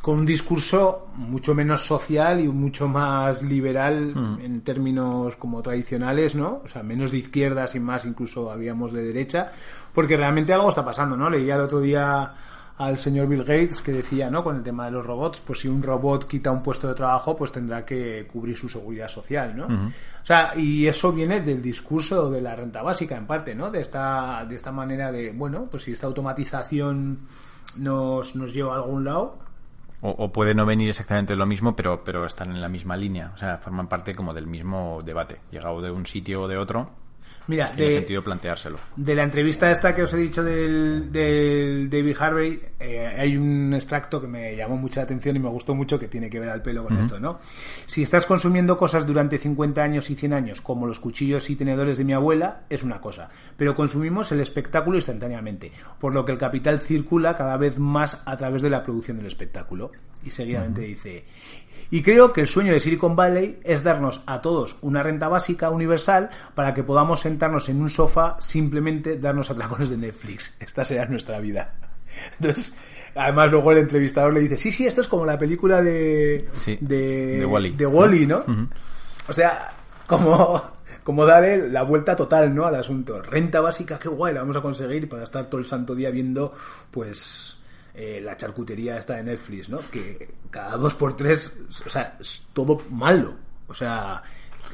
[SPEAKER 2] con un discurso mucho menos social y mucho más liberal en términos como tradicionales, ¿no? O sea, menos de izquierdas y más incluso habíamos de derecha, porque realmente algo está pasando, ¿no? Leía el otro día al señor Bill Gates que decía, ¿no? Con el tema de los robots, pues si un robot quita un puesto de trabajo, pues tendrá que cubrir su seguridad social, ¿no? O sea, y eso viene del discurso de la renta básica, en parte, ¿no? De esta, de esta manera de, bueno, pues si esta automatización nos, nos lleva a algún lado,
[SPEAKER 3] O, o puede no venir exactamente lo mismo, pero, pero están en la misma línea. O sea, forman parte como del mismo debate. Llegado de un sitio o de otro,
[SPEAKER 2] Mira,
[SPEAKER 3] pues tiene
[SPEAKER 2] de,
[SPEAKER 3] sentido planteárselo.
[SPEAKER 2] de la entrevista esta que os he dicho del, del David Harvey, eh, hay un extracto que me llamó mucha atención y me gustó mucho que tiene que ver al pelo con esto, ¿no? Si estás consumiendo cosas durante 50 años y 100 años, como los cuchillos y tenedores de mi abuela, es una cosa. Pero consumimos el espectáculo instantáneamente, por lo que el capital circula cada vez más a través de la producción del espectáculo. Y seguidamente dice... Y creo que el sueño de Silicon Valley es darnos a todos una renta básica universal para que podamos sentarnos en un sofá simplemente darnos atracones de Netflix. Esta será nuestra vida. Entonces, además luego el entrevistador le dice, sí, sí, esto es como la película de...
[SPEAKER 3] Sí,
[SPEAKER 2] de,
[SPEAKER 3] de Wall-E.
[SPEAKER 2] de ¿no? O sea, como, como darle la vuelta total, ¿no? Al asunto. Renta básica, qué guay, la vamos a conseguir para estar todo el santo día viendo, pues, eh, la charcutería esta de Netflix, ¿no? Que cada dos por tres, o sea, es todo malo. O sea,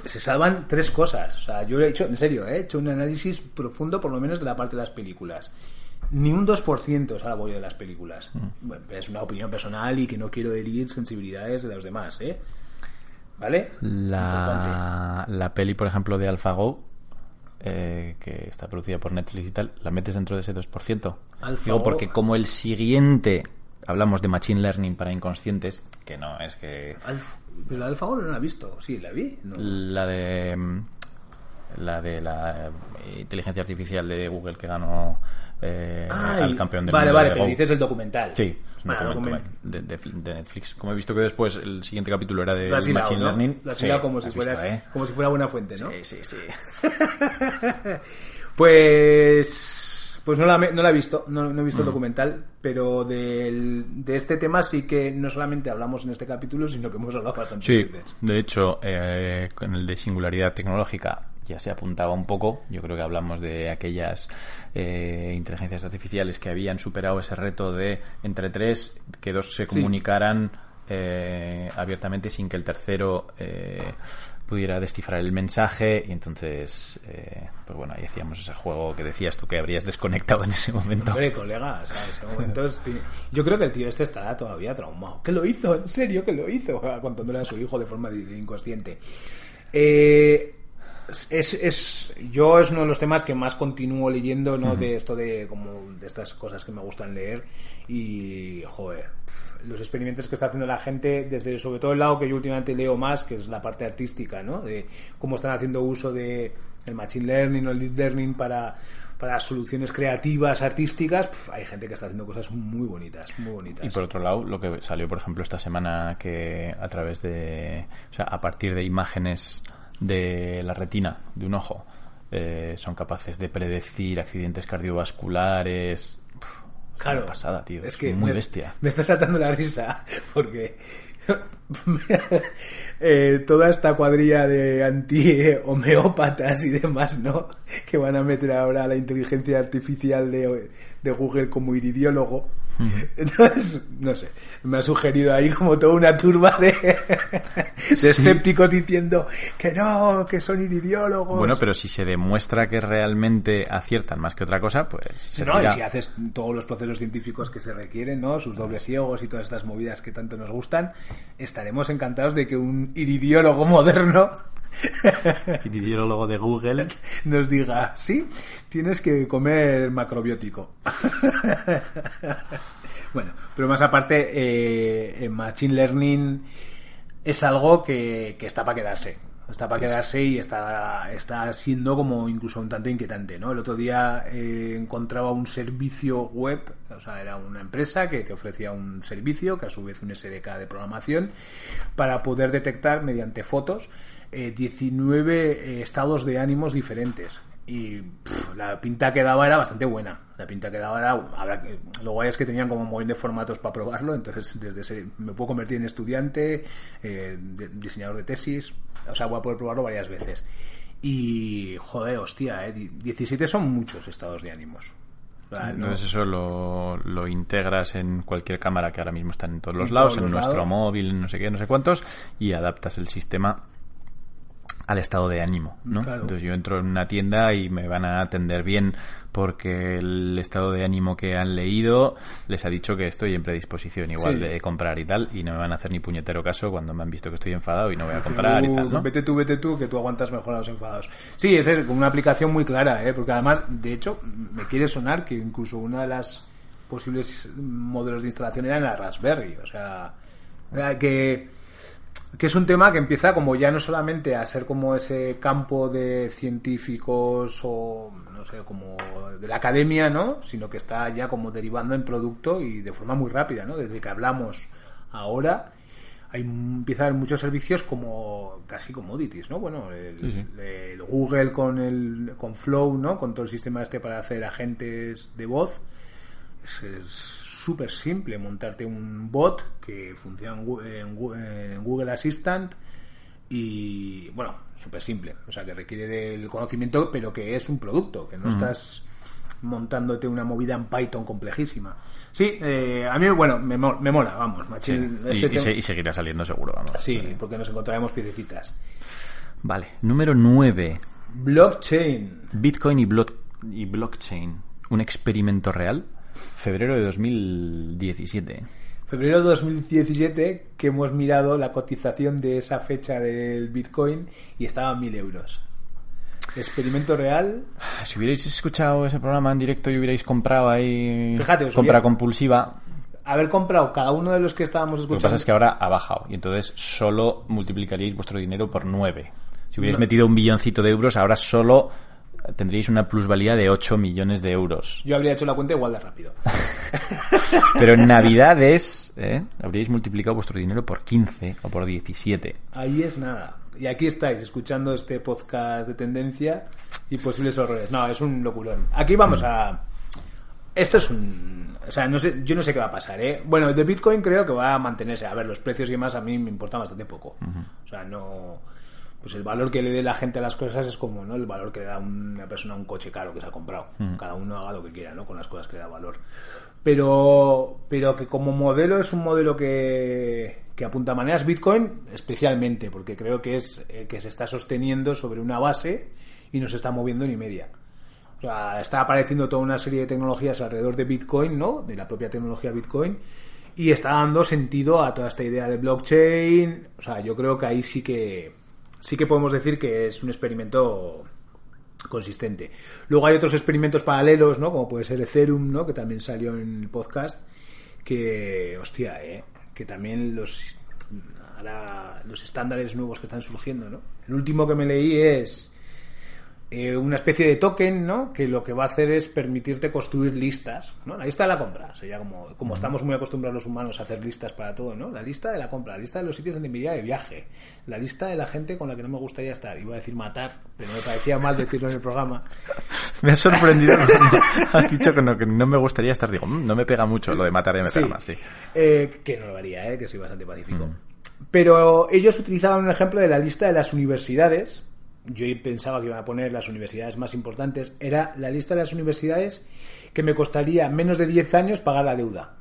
[SPEAKER 2] se salvan tres cosas. O sea, yo he hecho, en serio, he hecho un análisis profundo, por lo menos, de la parte de las películas. Ni un 2% salvo yo de las películas. Bueno, es una opinión personal y que no quiero herir sensibilidades de los demás, ¿eh? ¿Vale? Importante.
[SPEAKER 3] La, la peli, por ejemplo, de AlphaGo, eh, que está producida por Netflix y tal, la metes dentro de ese 2%.
[SPEAKER 2] AlphaGo.
[SPEAKER 3] Digo, porque como el siguiente, hablamos de Machine Learning para inconscientes, que no, es que
[SPEAKER 2] Alf- pero la Alfago no la he visto. Sí, la vi. No.
[SPEAKER 3] la de mm, la de la eh, inteligencia artificial de Google que ganó eh,
[SPEAKER 2] Ay,
[SPEAKER 3] al campeón del
[SPEAKER 2] Vale,
[SPEAKER 3] mundo
[SPEAKER 2] vale,
[SPEAKER 3] de
[SPEAKER 2] pero
[SPEAKER 3] Go.
[SPEAKER 2] dices el documental.
[SPEAKER 3] Sí, un documento
[SPEAKER 2] document-
[SPEAKER 3] de, de- de Netflix. Como he visto que después el siguiente capítulo era de
[SPEAKER 2] hilado,
[SPEAKER 3] Machine
[SPEAKER 2] ¿no?
[SPEAKER 3] Learning.
[SPEAKER 2] Has
[SPEAKER 3] Sí,
[SPEAKER 2] como, si
[SPEAKER 3] visto, ¿eh?
[SPEAKER 2] como si fuera buena fuente, ¿no?
[SPEAKER 3] Sí, sí, sí.
[SPEAKER 2] Pues. Pues no la, no la he visto, no, no he
[SPEAKER 3] Mm.
[SPEAKER 2] visto el documental, pero del- de este tema sí que no solamente hablamos en este capítulo, sino que hemos hablado bastante
[SPEAKER 3] Sí,
[SPEAKER 2] veces.
[SPEAKER 3] de hecho, eh, con el de singularidad tecnológica ya se apuntaba un poco. Yo creo que hablamos de aquellas eh, inteligencias artificiales que habían superado ese reto de entre tres que dos se
[SPEAKER 2] Sí.
[SPEAKER 3] comunicaran eh, abiertamente sin que el tercero eh, pudiera descifrar el mensaje y entonces eh, pues bueno ahí hacíamos ese juego que decías tú que habrías desconectado en ese momento
[SPEAKER 2] Hombre, colega, o sea, ese momento es- yo creo que el tío este estará todavía traumado. ¿Qué lo hizo? ¿En serio que lo hizo? Contándole a su hijo de forma inconsciente. Eh, es, es, yo es uno de los temas que más continúo leyendo, ¿no? De esto de como de estas cosas que me gustan leer y joder, pf, los experimentos que está haciendo la gente desde sobre todo el lado que yo últimamente leo más, que es la parte artística, ¿no? De cómo están haciendo uso de el machine learning o el deep learning para para soluciones creativas, artísticas, pf, hay gente que está haciendo cosas muy bonitas, muy bonitas.
[SPEAKER 3] Y por otro lado, lo que salió, por ejemplo, esta semana, que a través de. O sea, a partir de imágenes de la retina de un ojo, eh, son capaces de predecir accidentes cardiovasculares.
[SPEAKER 2] Claro,
[SPEAKER 3] una pasada, tío.
[SPEAKER 2] Es que
[SPEAKER 3] muy
[SPEAKER 2] me,
[SPEAKER 3] bestia.
[SPEAKER 2] Me está saltando la risa porque eh, toda esta cuadrilla de anti-homeópatas y demás, ¿no? Que van a meter ahora la inteligencia artificial de, de Google como iridiólogo. Entonces, no sé, me ha sugerido ahí como toda una turba de, de escépticos diciendo que no, que son iridiólogos.
[SPEAKER 3] Bueno, pero si se demuestra que realmente aciertan más que otra cosa, pues. Se
[SPEAKER 2] ¿no? Y si haces todos los procesos científicos que se requieren, ¿no? Sus dobles ciegos y todas estas movidas que tanto nos gustan, estaremos encantados de que un iridiólogo moderno
[SPEAKER 3] Iridiólogo de Google.
[SPEAKER 2] nos diga, sí, tienes que comer macrobiótico. bueno, pero más aparte, eh, Machine Learning es algo que, que está para quedarse. Está para quedarse y está, está siendo como incluso un tanto inquietante, ¿no? El otro día eh, encontraba un servicio web, o sea, era una empresa que te ofrecía un servicio, que a su vez un SDK de programación, para poder detectar mediante fotos eh, 19 eh, estados de ánimos diferentes. Y pff, la pinta que daba era bastante buena. La pinta que daba era. habrá que- lo guay es que tenían como un montón de formatos para probarlo. Entonces, desde ese, me puedo convertir en estudiante, eh, de- diseñador de tesis. O sea, voy a poder probarlo varias veces. Y, joder, hostia, eh, di- 17 son muchos estados de ánimos. No-
[SPEAKER 3] Entonces eso lo, lo integras en cualquier cámara que ahora mismo está en todos los
[SPEAKER 2] En
[SPEAKER 3] lados,
[SPEAKER 2] todos
[SPEAKER 3] en
[SPEAKER 2] los
[SPEAKER 3] nuestro
[SPEAKER 2] lados.
[SPEAKER 3] móvil, no sé qué, no sé cuántos, y adaptas el sistema al estado de ánimo, ¿no?
[SPEAKER 2] Claro.
[SPEAKER 3] Entonces yo entro en una tienda y me van a atender bien porque el estado de ánimo que han leído les ha dicho que estoy en predisposición igual
[SPEAKER 2] Sí.
[SPEAKER 3] de comprar y tal y no me van a hacer ni puñetero caso cuando me han visto que estoy enfadado y no voy a comprar y tal, ¿no?
[SPEAKER 2] Vete tú, vete tú, que tú aguantas mejor a los enfadados. Sí, es, es una aplicación muy clara, ¿eh? porque además, de hecho, me quiere sonar que incluso una de las posibles modelos de instalación era en la Raspberry. O sea, que, que es un tema que empieza como ya no solamente a ser como ese campo de científicos o, no sé, como de la academia, ¿no? Sino que está ya como derivando en producto y de forma muy rápida, ¿no? Desde que hablamos ahora hay empieza a haber muchos servicios como casi commodities, ¿no? Bueno, el,
[SPEAKER 3] Sí, sí.
[SPEAKER 2] el Google con el con Flow, ¿no? Con todo el sistema este para hacer agentes de voz. Es es súper simple montarte un bot que funciona en Google Assistant y bueno, súper simple, o sea que requiere del conocimiento, pero que es un producto, que no estás montándote una movida en Python complejísima. Sí, eh, a mí, bueno, me, mo- me mola, vamos, machín.
[SPEAKER 3] Y,
[SPEAKER 2] este
[SPEAKER 3] y
[SPEAKER 2] tema-
[SPEAKER 3] se- y seguirá saliendo seguro, vamos.
[SPEAKER 2] Sí, porque nos encontraremos piececitas.
[SPEAKER 3] Vale, número 9.
[SPEAKER 2] Blockchain.
[SPEAKER 3] Bitcoin y, block- y blockchain. Un experimento real. Febrero de 2017.
[SPEAKER 2] Febrero de 2017 que hemos mirado la cotización de esa fecha del Bitcoin y estaba en 1000 euros. Experimento real.
[SPEAKER 3] Si hubierais escuchado ese programa en directo y hubierais comprado ahí
[SPEAKER 2] Fíjate,
[SPEAKER 3] compra compulsiva,
[SPEAKER 2] Haber comprado cada uno de los que estábamos
[SPEAKER 3] lo que
[SPEAKER 2] escuchando.
[SPEAKER 3] pasa es que ahora ha bajado y entonces solo multiplicaríais vuestro dinero por 9. Si hubierais
[SPEAKER 2] No.
[SPEAKER 3] metido un billoncito de euros, ahora solo tendríais una plusvalía de 8 millones de euros.
[SPEAKER 2] Yo habría hecho la cuenta igual de rápido.
[SPEAKER 3] Pero en Navidades, ¿eh? habríais multiplicado vuestro dinero por 15 o por 17.
[SPEAKER 2] Ahí es nada. Y aquí estáis escuchando este podcast de tendencia y posibles horrores. No, es un locurón. Aquí vamos a. Esto es un. O sea, no sé, yo no sé qué va a pasar, ¿eh? Bueno, de Bitcoin creo que va a mantenerse. A ver, los precios y demás a mí me importan bastante poco. O sea, no. Pues el valor que le dé la gente a las cosas es como, ¿no? El valor que le da una persona a un coche caro que se ha comprado. Cada uno haga lo que quiera, ¿no? Con las cosas que le da valor. Pero, pero que como modelo es un modelo que, que apunta a maneras Bitcoin especialmente, porque creo que es el que se está sosteniendo sobre una base y no se está moviendo ni media. O sea, está apareciendo toda una serie de tecnologías alrededor de Bitcoin, ¿no? De la propia tecnología Bitcoin. Y está dando sentido a toda esta idea de blockchain. O sea, yo creo que ahí sí que sí que podemos decir que es un experimento consistente. Luego hay otros experimentos paralelos, ¿no? Como puede ser Ethereum, ¿no? Que también salió en el podcast. Que, hostia, ¿eh? Que también los ahora los estándares nuevos que están surgiendo, ¿no? El último que me leí es eh, una especie de token, ¿no? Que lo que va a hacer es permitirte construir listas, ¿no? La lista de la compra, sería como, como estamos muy acostumbrados los humanos a hacer listas para todo, ¿no? La lista de la compra, la lista de los sitios donde me iría de viaje, la lista de la gente con la que no me gustaría estar, iba a decir matar, pero me parecía mal decirlo en el programa.
[SPEAKER 3] Me ha sorprendido has dicho que no, que no me gustaría estar. Digo, "Mm, no me pega mucho lo de matar y me pega más, sí.
[SPEAKER 2] Eh, que no lo haría, eh, que soy bastante pacífico. Pero ellos utilizaban un ejemplo de la lista de las universidades. Yo pensaba que iban a poner las universidades más importantes. Era la lista de las universidades que me costaría menos de 10 años pagar la deuda.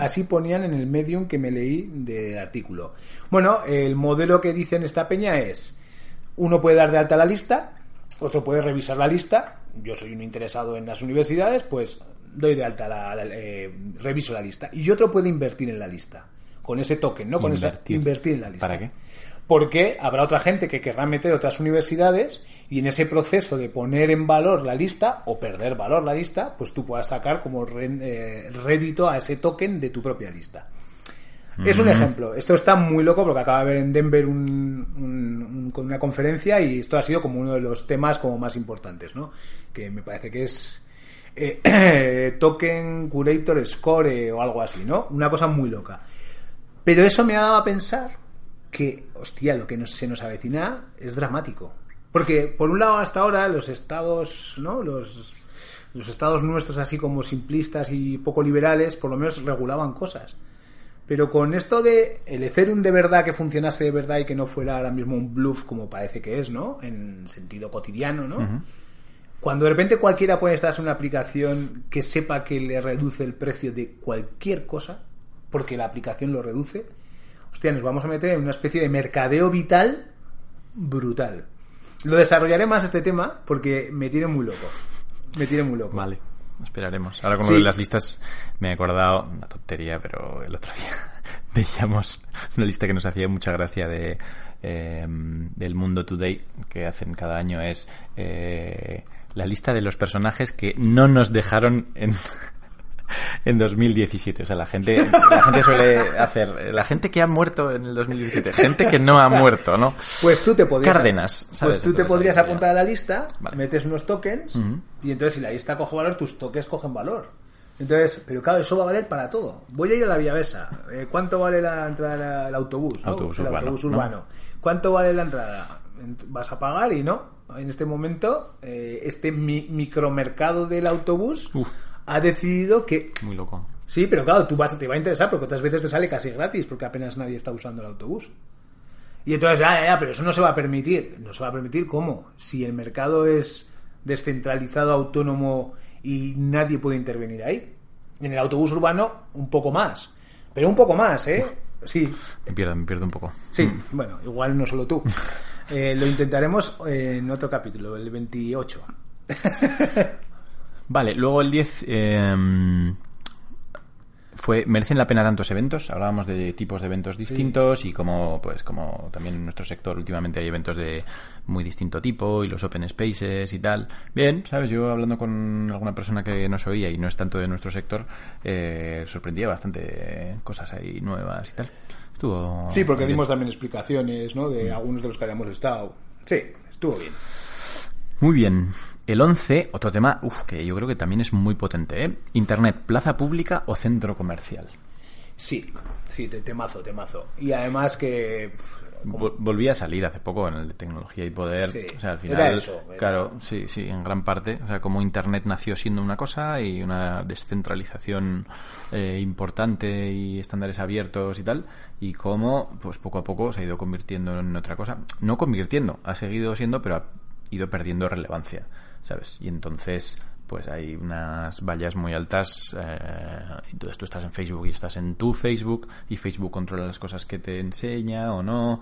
[SPEAKER 2] Así ponían en el medium que me leí del artículo. Bueno, el modelo que dice en esta peña es, uno puede dar de alta la lista, otro puede revisar la lista. Yo soy un interesado en las universidades, pues doy de alta la, la- eh, reviso la lista. Y otro puede invertir en la lista. Con ese token, ¿no? Con esa
[SPEAKER 3] Invertir.
[SPEAKER 2] invertir en la lista.
[SPEAKER 3] ¿Para qué?
[SPEAKER 2] Porque habrá otra gente que querrá meter otras universidades y en ese proceso de poner en valor la lista o perder valor la lista, pues tú puedas sacar como eh, rédito a ese token de tu propia lista. Es un ejemplo. Esto está muy loco porque acaba de haber en Denver un, un- un- con una conferencia y esto ha sido como uno de los temas como más importantes, ¿no? Que me parece que es eh, Token Curator Score o algo así, ¿no? Una cosa muy loca. Pero eso me ha dado a pensar que, hostia, lo que nos- se nos avecina es dramático. Porque, por un lado, hasta ahora, los estados, ¿no? Los, los estados nuestros, así como simplistas y poco liberales, por lo menos regulaban cosas. Pero con esto de el Ethereum de verdad que funcionase de verdad y que no fuera ahora mismo un bluff como parece que es, ¿no? En sentido cotidiano, ¿no? Cuando de repente cualquiera puede estar en una aplicación que sepa que le reduce el precio de cualquier cosa, porque la aplicación lo reduce, hostia, nos vamos a meter en una especie de mercadeo vital brutal. Lo desarrollaré más este tema porque me tiene muy loco. Me tiene muy loco.
[SPEAKER 3] Vale, esperaremos. Ahora con
[SPEAKER 2] Sí.
[SPEAKER 3] lo de las listas me he acordado, una tontería, pero el otro día veíamos una lista que nos hacía mucha gracia de eh, del Mundo Today, que hacen cada año, es eh, la lista de los personajes que no nos dejaron en... En 2017, o sea, la gente, la gente suele hacer, la gente que ha muerto en el 2017, gente que no ha muerto, ¿no?
[SPEAKER 2] Pues tú te podrías.
[SPEAKER 3] Cárdenas, ¿sabes?
[SPEAKER 2] Pues tú te podrías apuntar a la lista,
[SPEAKER 3] Vale.
[SPEAKER 2] metes unos tokens
[SPEAKER 3] Ujú.
[SPEAKER 2] y entonces si la lista coge valor, tus tokens cogen valor. Entonces, pero claro, eso va a valer para todo. Voy a ir a la Vía Besa. Eh, ¿Cuánto vale la entrada al autobús?
[SPEAKER 3] Autobús
[SPEAKER 2] El
[SPEAKER 3] urbano,
[SPEAKER 2] autobús
[SPEAKER 3] ¿no?
[SPEAKER 2] urbano. ¿Cuánto vale la entrada? Ent- Vas a pagar y no. En este momento, eh, este mi- micromercado del autobús
[SPEAKER 3] Uf.
[SPEAKER 2] Ha decidido que
[SPEAKER 3] Muy loco.
[SPEAKER 2] Sí, pero claro, tú vas, te va a interesar porque otras veces te sale casi gratis porque apenas nadie está usando el autobús. Y entonces, ya, ya, pero eso no se va a permitir. No se va a permitir cómo. Si el mercado es descentralizado, autónomo y nadie puede intervenir ahí. En el autobús urbano, un poco más. Pero un poco más, ¿eh? Sí,
[SPEAKER 3] Me pierdo, me pierdo un poco.
[SPEAKER 2] sí. Bueno, igual no solo tú. Eh, lo intentaremos en otro capítulo, el 28.
[SPEAKER 3] Vale, luego el 10 eh, fue merecen la pena tantos eventos. Hablábamos de tipos de eventos distintos y como pues como también en nuestro sector últimamente hay eventos de muy distinto tipo y los open spaces y tal. Bien, sabes, yo hablando con alguna persona que nos oía y no es tanto de nuestro sector, eh, sorprendía bastante eh, cosas ahí nuevas y tal. Estuvo
[SPEAKER 2] Sí, porque
[SPEAKER 3] bien.
[SPEAKER 2] dimos también explicaciones, ¿no? De algunos de los que habíamos estado. Sí, estuvo bien.
[SPEAKER 3] Muy bien. El 11, otro tema, uf, que yo creo que también es muy potente, ¿eh? Internet, plaza pública o centro comercial.
[SPEAKER 2] Sí, sí, te, temazo, temazo. Y además que... como-
[SPEAKER 3] Vol- Volví a salir hace poco en el de tecnología y poder.
[SPEAKER 2] Sí,
[SPEAKER 3] o sea, al
[SPEAKER 2] era
[SPEAKER 3] final.
[SPEAKER 2] eso, era-
[SPEAKER 3] Claro, sí, sí, en gran parte. O sea, como Internet nació siendo una cosa y una descentralización eh, importante y estándares abiertos y tal. Y cómo, pues poco a poco se ha ido convirtiendo en otra cosa. No convirtiendo, ha seguido siendo, pero ha ido perdiendo relevancia, ¿sabes? Y entonces. Pues hay unas vallas muy altas. eh, entonces tú estás en Facebook y estás en tu Facebook. Y Facebook controla las cosas que te enseña o no.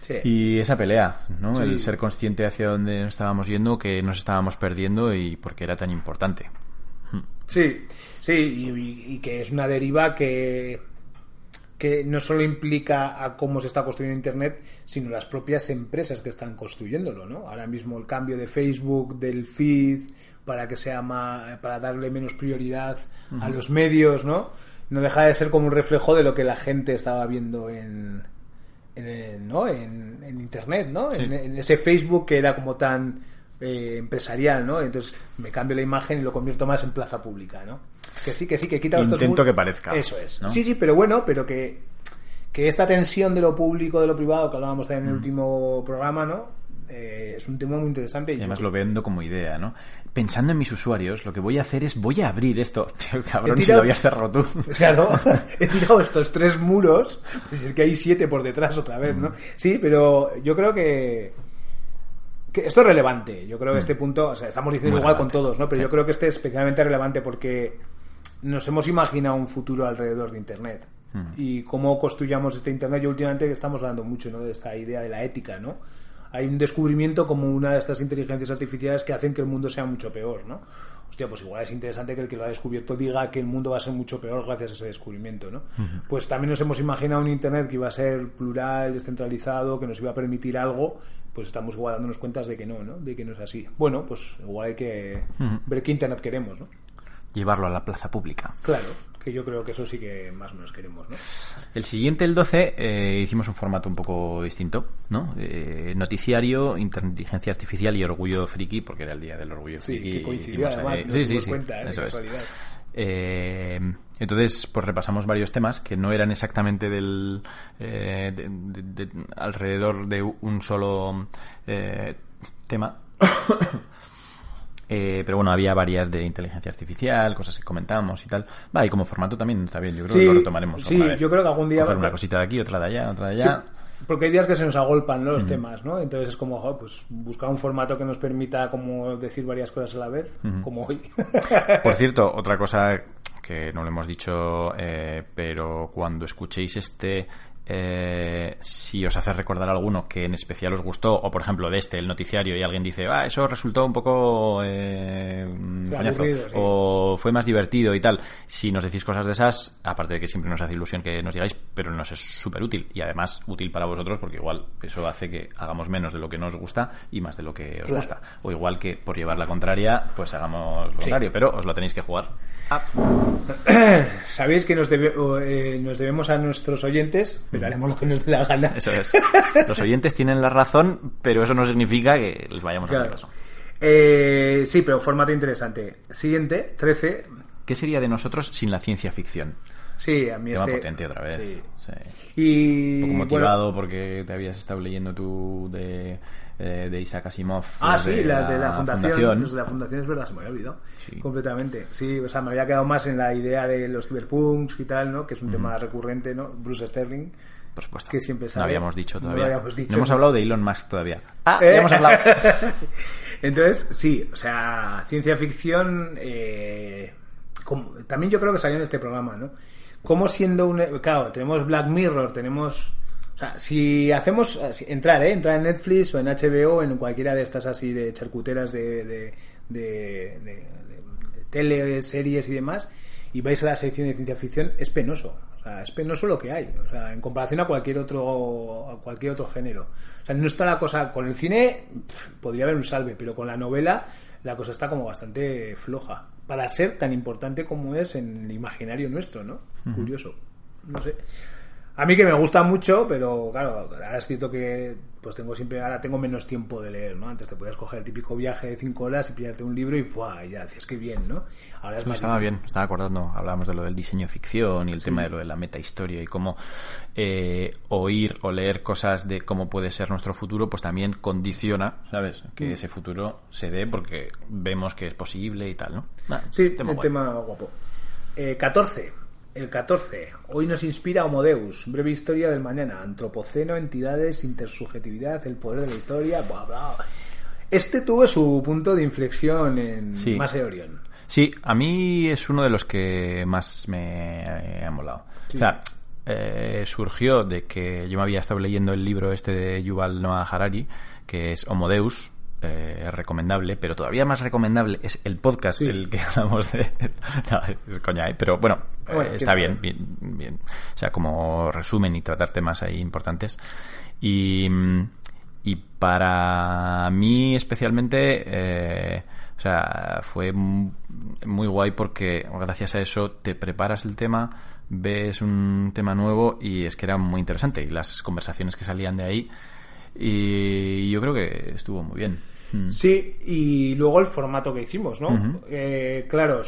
[SPEAKER 2] sí.
[SPEAKER 3] Y esa pelea, ¿no?
[SPEAKER 2] Sí.
[SPEAKER 3] El ser consciente hacia dónde nos estábamos yendo, que nos estábamos perdiendo y por qué era tan importante.
[SPEAKER 2] Sí, sí, y, y- y que es una deriva que, que no solo implica a cómo se está construyendo Internet, sino las propias empresas que están construyéndolo, ¿no? Ahora mismo el cambio de Facebook, del feed, para que sea más, para darle menos prioridad a los medios, ¿no? No deja de ser como un reflejo de lo que la gente estaba viendo en, en, ¿no? en, en internet, ¿no?
[SPEAKER 3] Sí.
[SPEAKER 2] En, en ese Facebook que era como tan eh, empresarial, ¿no? Entonces me cambio la imagen y lo convierto más en plaza pública, ¿no? Que sí, que sí, que quita estos
[SPEAKER 3] Intento que parezca,
[SPEAKER 2] Eso es.
[SPEAKER 3] ¿no?
[SPEAKER 2] Sí, sí, pero bueno, pero que, que esta tensión de lo público, de lo privado, que hablábamos también
[SPEAKER 3] Mm.
[SPEAKER 2] en el último programa, ¿no? Eh, es un tema muy interesante.
[SPEAKER 3] Y además
[SPEAKER 2] yo-
[SPEAKER 3] lo vendo como idea, ¿no? Pensando en mis usuarios, lo que voy a hacer es voy a abrir esto. Tío, cabrón,
[SPEAKER 2] He
[SPEAKER 3] si
[SPEAKER 2] tirado-
[SPEAKER 3] lo habías cerrado tú.
[SPEAKER 2] Claro, he tirado estos tres muros, pues es que hay siete por detrás otra vez,
[SPEAKER 3] Mm.
[SPEAKER 2] ¿no? Sí, pero yo creo que, que esto es relevante. Yo creo que este punto, o sea, estamos diciendo
[SPEAKER 3] Mm. Muy
[SPEAKER 2] igual con todos, ¿no? Pero
[SPEAKER 3] sí.
[SPEAKER 2] yo creo que este es especialmente relevante porque nos hemos imaginado un futuro alrededor de Internet.
[SPEAKER 3] Mm.
[SPEAKER 2] Y cómo construyamos este Internet. Yo últimamente estamos hablando mucho, ¿no? De esta idea de la ética, ¿no? Hay un descubrimiento como una de estas inteligencias artificiales que hacen que el mundo sea mucho peor, ¿no? Hostia, pues igual es interesante que el que lo ha descubierto diga que el mundo va a ser mucho peor gracias a ese descubrimiento, ¿no? Pues también nos hemos imaginado un Internet que iba a ser plural, descentralizado, que nos iba a permitir algo, pues estamos igual dándonos cuentas de que no, ¿no? De que no es así. Bueno, pues igual hay que ver qué Internet queremos, ¿no?
[SPEAKER 3] llevarlo a la plaza pública.
[SPEAKER 2] Claro, que yo creo que eso sí que más o menos queremos, ¿no?
[SPEAKER 3] El siguiente, el 12, eh, hicimos un formato un poco distinto, ¿no? Eh, noticiario, inteligencia artificial y orgullo friki, porque era el día del orgullo
[SPEAKER 2] Sí,
[SPEAKER 3] friki.
[SPEAKER 2] que
[SPEAKER 3] hicimos
[SPEAKER 2] además, nos
[SPEAKER 3] sí, sí, sí,
[SPEAKER 2] cuenta, ¿eh?
[SPEAKER 3] eso es. Eh, entonces, pues repasamos varios temas que no eran exactamente del eh, de- de- de- alrededor de un solo eh, tema. Eh, pero bueno, había varias de inteligencia artificial, cosas que comentamos y tal. Va, y como formato también está bien, yo creo
[SPEAKER 2] Sí,
[SPEAKER 3] que lo retomaremos.
[SPEAKER 2] sí,
[SPEAKER 3] vez.
[SPEAKER 2] yo creo que algún día-
[SPEAKER 3] Coger una cosita de aquí, otra de allá, otra de
[SPEAKER 2] Sí,
[SPEAKER 3] allá.
[SPEAKER 2] Porque hay días que se nos agolpan ¿no? los temas, ¿no? Entonces es como, pues buscar un formato que nos permita como decir varias cosas a la vez, como hoy.
[SPEAKER 3] Por cierto, otra cosa que no lo hemos dicho, eh, pero cuando escuchéis este, eh, si os hace recordar alguno que en especial os gustó, o por ejemplo de este, el noticiario, y alguien dice, ah, eso resultó un poco eh,
[SPEAKER 2] Sí,
[SPEAKER 3] coñazo",
[SPEAKER 2] aburrido, sí.
[SPEAKER 3] o fue más divertido y tal, si nos decís cosas de esas, aparte de que siempre nos hace ilusión que nos digáis, pero nos es súper útil, y además útil para vosotros, porque igual eso hace que hagamos menos de lo que nos gusta y más de lo que os
[SPEAKER 2] Claro.
[SPEAKER 3] gusta. O igual que por llevar la contraria, pues hagamos lo contrario, pero os lo tenéis que jugar.
[SPEAKER 2] Sabéis que nos, debe- eh, nos debemos a nuestros oyentes, pero haremos lo que nos dé la gana.
[SPEAKER 3] Eso es. Los oyentes tienen la razón, pero eso no significa que les vayamos a hacer caso.
[SPEAKER 2] Eh, sí, pero formato interesante. Siguiente, 13.
[SPEAKER 3] ¿Qué sería de nosotros sin la ciencia ficción?
[SPEAKER 2] Sí, a mí
[SPEAKER 3] Tema
[SPEAKER 2] este...
[SPEAKER 3] potente otra vez.
[SPEAKER 2] Sí.
[SPEAKER 3] Sí.
[SPEAKER 2] Y...
[SPEAKER 3] Un poco
[SPEAKER 2] bueno,
[SPEAKER 3] motivado porque te habías estado leyendo tú de, eh, de Isaac Asimov.
[SPEAKER 2] Ah, sí, las de la fundación.
[SPEAKER 3] fundación.
[SPEAKER 2] Las de la fundación es verdad, se me había olvidado.
[SPEAKER 3] Sí.
[SPEAKER 2] Completamente. Sí, o sea, me había quedado más en la idea de los cyberpunks y tal, ¿no? Que es un tema recurrente, ¿no? Bruce Sterling.
[SPEAKER 3] Por supuesto.
[SPEAKER 2] que siempre
[SPEAKER 3] No
[SPEAKER 2] sale.
[SPEAKER 3] habíamos dicho
[SPEAKER 2] No
[SPEAKER 3] todavía.
[SPEAKER 2] habíamos dicho.
[SPEAKER 3] No hemos hablado de Elon Musk todavía. Ah,
[SPEAKER 2] Eh.
[SPEAKER 3] ya hemos hablado.
[SPEAKER 2] Entonces, sí, o sea, ciencia ficción. eh, como- también yo creo que salió en este programa, ¿no? Como siendo un. Claro, tenemos Black Mirror, tenemos. O sea, si hacemos. si- Entrar, ¿eh? Entrar en Netflix o en HBO, en cualquiera de estas así de charcuteras de. de, de, tele, series y demás, y vais a la sección de ciencia ficción, es penoso. O sea, es penoso lo que hay. O sea, en comparación a cualquier otro, a cualquier otro género. O sea, no está la cosa. Con el cine podría haber un salve, pero con la novela la cosa está como bastante floja. Para ser tan importante como es en el imaginario nuestro, ¿no? Curioso. No sé. A mí que me gusta mucho, pero claro, ahora es cierto que pues tengo siempre, ahora tengo menos tiempo de leer, ¿no? Antes te podías coger el típico viaje de cinco horas y pillarte un libro y ¡buah! ya decías que bien, ¿no? Ahora es
[SPEAKER 3] Eso
[SPEAKER 2] más
[SPEAKER 3] estaba
[SPEAKER 2] difícil.
[SPEAKER 3] bien, estaba acordando, hablábamos de lo del diseño ficción y el tema de lo de la metahistoria y cómo eh, oír o leer cosas de cómo puede ser nuestro futuro, pues también condiciona, ¿sabes?
[SPEAKER 2] Mm.
[SPEAKER 3] Que ese futuro se dé porque vemos que es posible y tal, ¿no? Ah,
[SPEAKER 2] Sí,
[SPEAKER 3] tema
[SPEAKER 2] el
[SPEAKER 3] guay.
[SPEAKER 2] tema guapo. Eh, 14. El 14. Hoy nos inspira Homo Deus. Breve historia del mañana. Antropoceno, entidades, intersubjetividad, el poder de la historia. Bla, bla. Este tuvo su punto de inflexión en
[SPEAKER 3] Sí.
[SPEAKER 2] Orión.
[SPEAKER 3] Sí, a mí es uno de los que más me eh, ha molado.
[SPEAKER 2] Sí.
[SPEAKER 3] O sea, eh, surgió de que yo me había estado leyendo el libro este de Yuval Noah Harari, que es Homo Deus, eh, recomendable, pero todavía más recomendable es el podcast
[SPEAKER 2] Sí.
[SPEAKER 3] del que hablamos de... no, es coña, ¿eh? pero bueno, eh, está bien, bien, bien. O sea, como resumen y tratar temas ahí importantes. Y, mm, y para mí especialmente, eh, o sea, fue muy guay porque gracias a eso te preparas el tema, ves un tema nuevo y es que era muy interesante. Y las conversaciones que salían de ahí, y yo creo que estuvo muy bien. Mm.
[SPEAKER 2] Sí, y luego el formato que hicimos, ¿no? Eh, claro,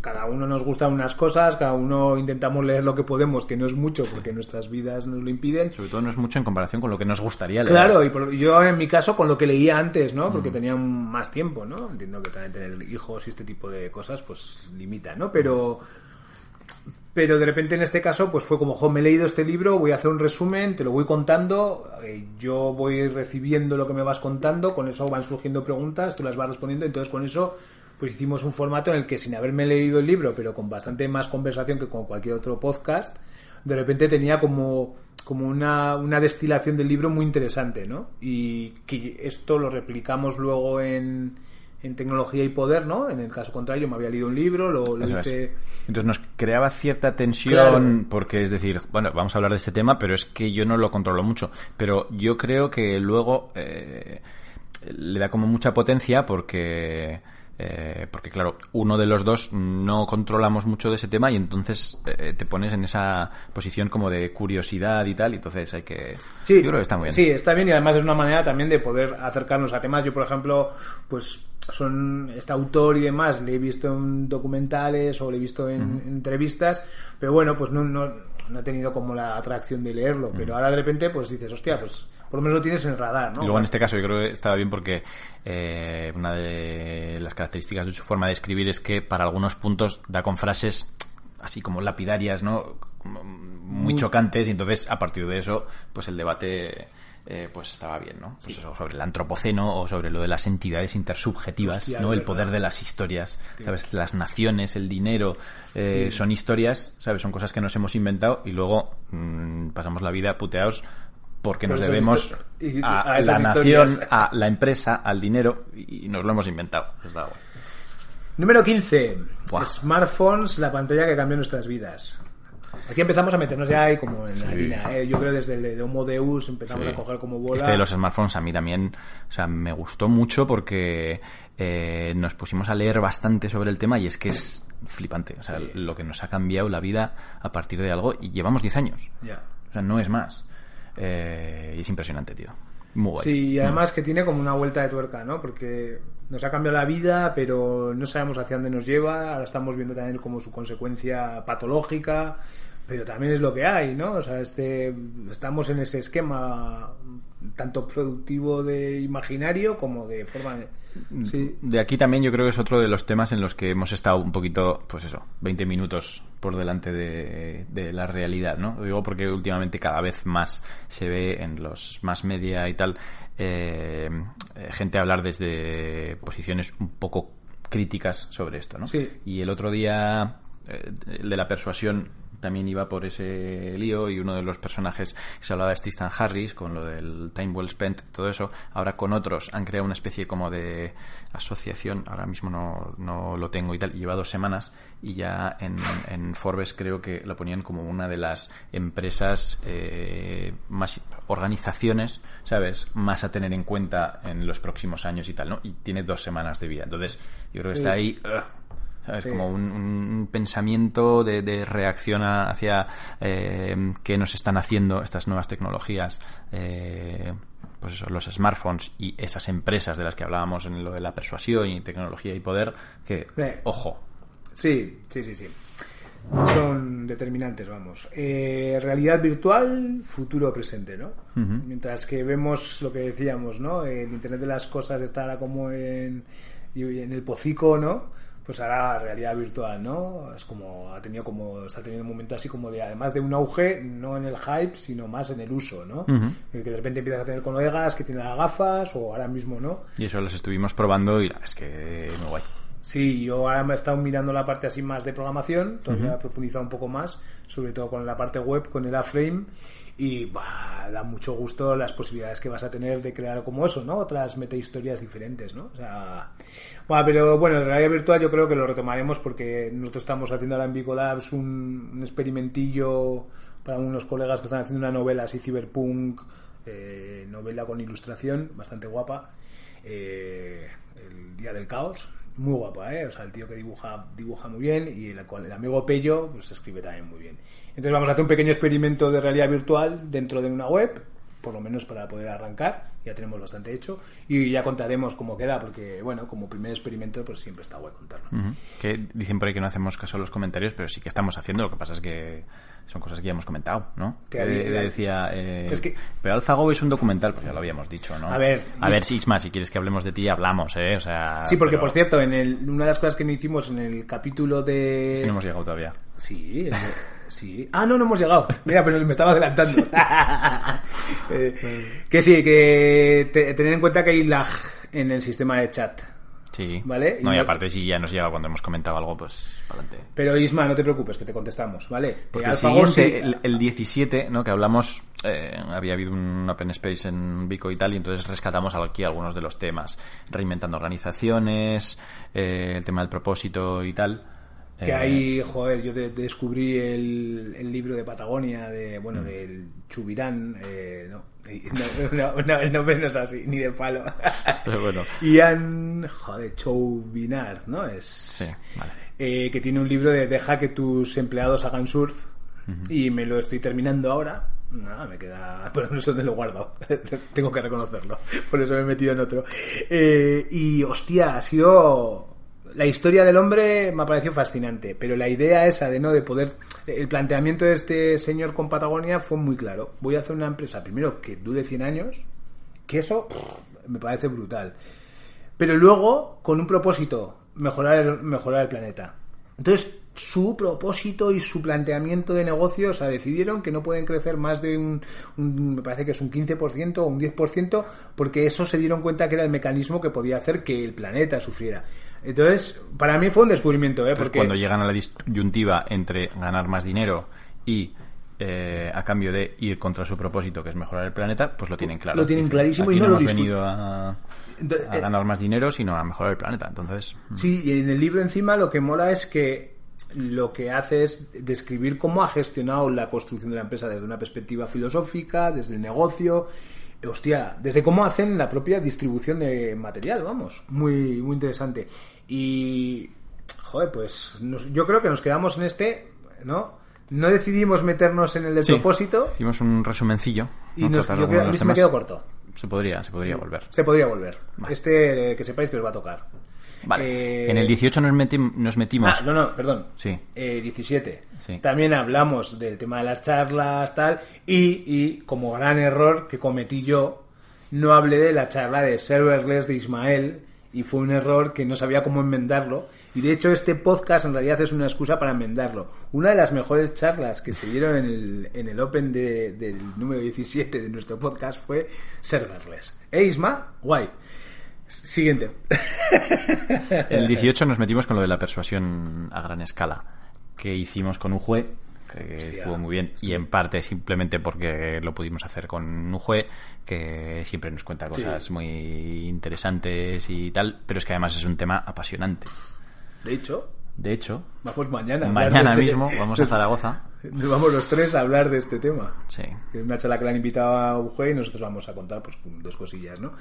[SPEAKER 2] cada uno nos gustan unas cosas, cada uno intentamos leer lo que podemos, que no es mucho porque nuestras vidas nos lo impiden.
[SPEAKER 3] Sobre todo no es mucho en comparación con lo que nos gustaría leer.
[SPEAKER 2] Claro, y por- yo en mi caso con lo que leía antes, ¿no?
[SPEAKER 3] Mm.
[SPEAKER 2] Porque tenía más tiempo, ¿no? Entiendo que también tener hijos y este tipo de cosas, pues limita, ¿no? Pero, pero de repente en este caso, pues fue como, jo, me he leído este libro, voy a hacer un resumen, te lo voy contando, eh, yo voy recibiendo lo que me vas contando, con eso van surgiendo preguntas, tú las vas respondiendo, entonces con eso pues hicimos un formato en el que sin haberme leído el libro, pero con bastante más conversación que con cualquier otro podcast, de repente tenía como, como una, una destilación del libro muy interesante, ¿no? Y que esto lo replicamos luego en, en tecnología y poder, ¿no? En el caso contrario, me había leído un libro, lo, lo
[SPEAKER 3] es.
[SPEAKER 2] hice...
[SPEAKER 3] Entonces nos creaba cierta tensión
[SPEAKER 2] Claro.
[SPEAKER 3] porque es decir, bueno, vamos a hablar de este tema, pero es que yo no lo controlo mucho. Pero yo creo que luego eh, le da como mucha potencia porque Eh, porque claro, uno de los dos no controlamos mucho de ese tema y entonces eh, te pones en esa posición como de curiosidad y tal, y entonces hay que...
[SPEAKER 2] Sí,
[SPEAKER 3] yo creo que está muy bien.
[SPEAKER 2] Sí, está bien y además es una manera también de poder acercarnos a temas. Yo, por ejemplo, pues son este autor y demás, le he visto en documentales o le he visto en, en entrevistas, pero bueno, pues no, no, no he tenido como la atracción de leerlo, pero ahora de repente pues dices, hostia, pues por lo menos lo tienes en el radar, ¿no?
[SPEAKER 3] Y luego en este caso yo creo que estaba bien porque eh, una de las características de su forma de escribir es que para algunos puntos da con frases así como lapidarias, ¿no? Como Muy chocantes y entonces a partir de eso pues el debate eh, pues estaba bien, ¿no? Pues eso, sobre el antropoceno o sobre lo de las entidades intersubjetivas,
[SPEAKER 2] Hostia,
[SPEAKER 3] ¿no? El poder de las historias, ¿sabes? Las naciones, el dinero, eh, son historias, ¿sabes? Son cosas que nos hemos inventado y luego mm, pasamos la vida puteados porque
[SPEAKER 2] Por
[SPEAKER 3] nos debemos
[SPEAKER 2] y-
[SPEAKER 3] a,
[SPEAKER 2] a
[SPEAKER 3] la nación,
[SPEAKER 2] historias.
[SPEAKER 3] a la empresa, al dinero y nos lo hemos inventado.
[SPEAKER 2] Número 15.
[SPEAKER 3] Buah.
[SPEAKER 2] Smartphones, la pantalla que cambió nuestras vidas. Aquí empezamos a meternos ya ahí como en la
[SPEAKER 3] Sí.
[SPEAKER 2] harina, ¿eh? Yo creo desde el de Homo Deus empezamos
[SPEAKER 3] Sí.
[SPEAKER 2] a coger como bola.
[SPEAKER 3] Este de los smartphones a mí también, o sea, me gustó mucho porque eh, nos pusimos a leer bastante sobre el tema y es que es flipante. O sea,
[SPEAKER 2] Sí.
[SPEAKER 3] lo que nos ha cambiado la vida a partir de algo y llevamos 10 años.
[SPEAKER 2] Ya.
[SPEAKER 3] O sea, no es más. Eh, y es impresionante, tío. Muy guay.
[SPEAKER 2] Sí, y además que tiene como una vuelta de tuerca, ¿no? Porque nos ha cambiado la vida, pero no sabemos hacia dónde nos lleva. Ahora estamos viendo también como su consecuencia patológica, pero también es lo que hay, ¿no? O sea, este, estamos en ese esquema tanto productivo de imaginario como de forma de... Sí,
[SPEAKER 3] De aquí también yo creo que es otro de los temas en los que hemos estado un poquito, pues eso, 20 minutos por delante de, de la realidad, ¿no? Lo digo porque últimamente cada vez más se ve en los más media y tal eh, eh, gente hablar desde posiciones un poco críticas sobre esto, ¿no?
[SPEAKER 2] Sí.
[SPEAKER 3] Y el otro día, eh, el de la persuasión también iba por ese lío y uno de los personajes que se hablaba es Tristan Harris con lo del Time Well Spent, todo eso. Ahora con otros han creado una especie como de asociación, ahora mismo no, no lo tengo y tal, lleva dos semanas y ya en, en Forbes creo que lo ponían como una de las empresas eh, más organizaciones, ¿sabes? Más a tener en cuenta en los próximos años y tal, ¿no? Y tiene dos semanas de vida. Entonces, yo creo que está ahí. ¿Sabes?
[SPEAKER 2] Sí.
[SPEAKER 3] Como un, un pensamiento de, de reacción hacia eh, qué nos están haciendo estas nuevas tecnologías, eh, pues eso, los smartphones y esas empresas de las que hablábamos en lo de la persuasión y tecnología y poder, que,
[SPEAKER 2] Sí.
[SPEAKER 3] ojo,
[SPEAKER 2] Sí, sí, sí, sí. Son determinantes, vamos. Eh, realidad virtual, futuro presente, ¿no? Mientras que vemos lo que decíamos, ¿no? El Internet de las cosas está ahora como en, en el pocico, ¿no? Pues ahora realidad virtual, ¿no? Es como, ha tenido como, está teniendo un momento así como de, además de un auge, no en el hype, sino más en el uso, ¿no? Eh, Que de repente empiezas a tener colegas que tienen las gafas, o ahora mismo, ¿no?
[SPEAKER 3] y eso los estuvimos probando y la es que muy guay.
[SPEAKER 2] Sí, yo ahora me he estado mirando la parte así más de programación, todavía he profundizado un poco más, sobre todo con la parte web, con el A-Frame, y bah, da mucho gusto las posibilidades que vas a tener de crear como eso, ¿no? Otras metahistorias diferentes, ¿no? O sea, pero bueno, en realidad virtual yo creo que lo retomaremos porque nosotros estamos haciendo ahora en Vico Labs un, un experimentillo para unos colegas que están haciendo una novela así cyberpunk, eh, novela con ilustración, bastante guapa, eh, El Día del Caos, muy guapa, ¿eh? O sea, el tío que dibuja, dibuja muy bien y el, el amigo Pello pues escribe también muy bien. Entonces vamos a hacer un pequeño experimento de realidad virtual dentro de una web, por lo menos para poder arrancar, ya tenemos bastante hecho, y ya contaremos cómo queda, porque bueno, como primer experimento pues siempre está guay contarlo.
[SPEAKER 3] Que dicen por ahí que no hacemos caso a los comentarios, pero sí que estamos haciendo. Lo que pasa es que son cosas que ya hemos comentado, ¿no?
[SPEAKER 2] Que
[SPEAKER 3] de- decía. eh,
[SPEAKER 2] Es que-
[SPEAKER 3] Pero AlphaGo es un documental, pues ya lo habíamos dicho, ¿no?
[SPEAKER 2] A ver,
[SPEAKER 3] A ver, Isma, si quieres que hablemos de ti, hablamos, ¿eh? O sea.
[SPEAKER 2] Sí, porque
[SPEAKER 3] pero
[SPEAKER 2] por cierto, en el, una de las cosas que no hicimos en el capítulo de...
[SPEAKER 3] Es que no hemos llegado todavía.
[SPEAKER 2] Sí, sí. Ah, no, no hemos llegado. Mira, pero me estaba adelantando. Eh, que sí, que te- tener en cuenta que hay lag en el sistema de chat.
[SPEAKER 3] Sí.
[SPEAKER 2] Vale,
[SPEAKER 3] No, y
[SPEAKER 2] no-
[SPEAKER 3] aparte, si ya nos llega cuando hemos comentado algo, pues adelante.
[SPEAKER 2] Pero Isma, no te preocupes, que te contestamos, ¿vale?
[SPEAKER 3] Porque el siguiente,
[SPEAKER 2] sí-
[SPEAKER 3] el, el 17, ¿no? Que hablamos, eh, había habido un Open Space en Vico y tal, y entonces rescatamos aquí algunos de los temas, reinventando organizaciones, eh, el tema del propósito y tal.
[SPEAKER 2] Que
[SPEAKER 3] Eh,
[SPEAKER 2] ahí, joder, yo de- descubrí el, el libro de Patagonia, de
[SPEAKER 3] Mm.
[SPEAKER 2] bueno, del Chubirán, eh, no, no, no, no, el nombre no es así, ni de palo.
[SPEAKER 3] Pero bueno.
[SPEAKER 2] Ian, joder, Chouvinard, ¿no? Es,
[SPEAKER 3] Sí, vale.
[SPEAKER 2] eh, que tiene un libro de Deja que tus empleados hagan surf y me lo estoy terminando ahora. Nada, me queda. Pero no sé dónde lo guardo. Tengo que reconocerlo. Por eso me he metido en otro. Eh, y hostia, ha sido. La historia del hombre me ha parecido fascinante, pero la idea esa de no de poder. El planteamiento de este señor con Patagonia fue muy claro. Voy a hacer una empresa primero que dure 100 años, que eso me parece brutal pero luego con un propósito, mejorar el, mejorar el planeta. Entonces, su propósito y su planteamiento de negocio, o sea, decidieron que no pueden crecer más de un, un- me parece que es un 15% o un 10%, porque eso se dieron cuenta que era el mecanismo que podía hacer que el planeta sufriera. Entonces, para mí fue un descubrimiento, ¿eh?
[SPEAKER 3] Entonces,
[SPEAKER 2] Porque
[SPEAKER 3] cuando llegan a la disyuntiva entre ganar más dinero y eh, a cambio de ir contra su propósito, que es mejorar el planeta, pues lo tienen claro.
[SPEAKER 2] Lo tienen clarísimo y no
[SPEAKER 3] no
[SPEAKER 2] lo
[SPEAKER 3] hemos venido a, a
[SPEAKER 2] eh,
[SPEAKER 3] ganar más dinero, sino a mejorar el planeta. Entonces, mm,
[SPEAKER 2] Sí, y en el libro encima lo que mola es que lo que hace es describir cómo ha gestionado la construcción de la empresa desde una perspectiva filosófica, desde el negocio, hostia, desde cómo hacen la propia distribución de material, vamos, muy, muy interesante. Y, joder, pues nos- yo creo que nos quedamos en este, ¿no? No decidimos meternos en el del
[SPEAKER 3] sí,
[SPEAKER 2] propósito
[SPEAKER 3] hicimos un resumencillo.
[SPEAKER 2] y
[SPEAKER 3] ¿no?
[SPEAKER 2] nos, yo creo, a mí se me quedó corto.
[SPEAKER 3] Se podría, se podría volver.
[SPEAKER 2] Se podría volver.
[SPEAKER 3] Vale.
[SPEAKER 2] Este, eh, que sepáis que os va a tocar.
[SPEAKER 3] Vale.
[SPEAKER 2] Eh,
[SPEAKER 3] En el 18 nos, meti- nos metimos.
[SPEAKER 2] Ah, no, no, perdón.
[SPEAKER 3] Sí.
[SPEAKER 2] Eh, 17.
[SPEAKER 3] Sí.
[SPEAKER 2] También hablamos del tema de las charlas, tal, y, y como gran error que cometí yo, no hablé de la charla de serverless de Ismael, y fue un error que no sabía cómo enmendarlo. Y de hecho este podcast en realidad es una excusa para enmendarlo. Una de las mejores charlas que se dieron en el, en el Open de- del número 17 de nuestro podcast fue serverless. ¿Eh, Isma? Guay. Siguiente.
[SPEAKER 3] En el 18 nos metimos con lo de la persuasión a gran escala, que hicimos con un juez, que estuvo muy bien, y en parte simplemente porque lo pudimos hacer con un juez que siempre nos cuenta cosas
[SPEAKER 2] Sí.
[SPEAKER 3] muy interesantes y tal, pero es que además es un tema apasionante.
[SPEAKER 2] De hecho,
[SPEAKER 3] De hecho,
[SPEAKER 2] vamos mañana.
[SPEAKER 3] mañana mismo vamos a Zaragoza.
[SPEAKER 2] Nos vamos los tres a hablar de este tema.
[SPEAKER 3] Sí.
[SPEAKER 2] Es una charla que le han invitado a Ujue y nosotros vamos a contar pues dos cosillas, ¿no?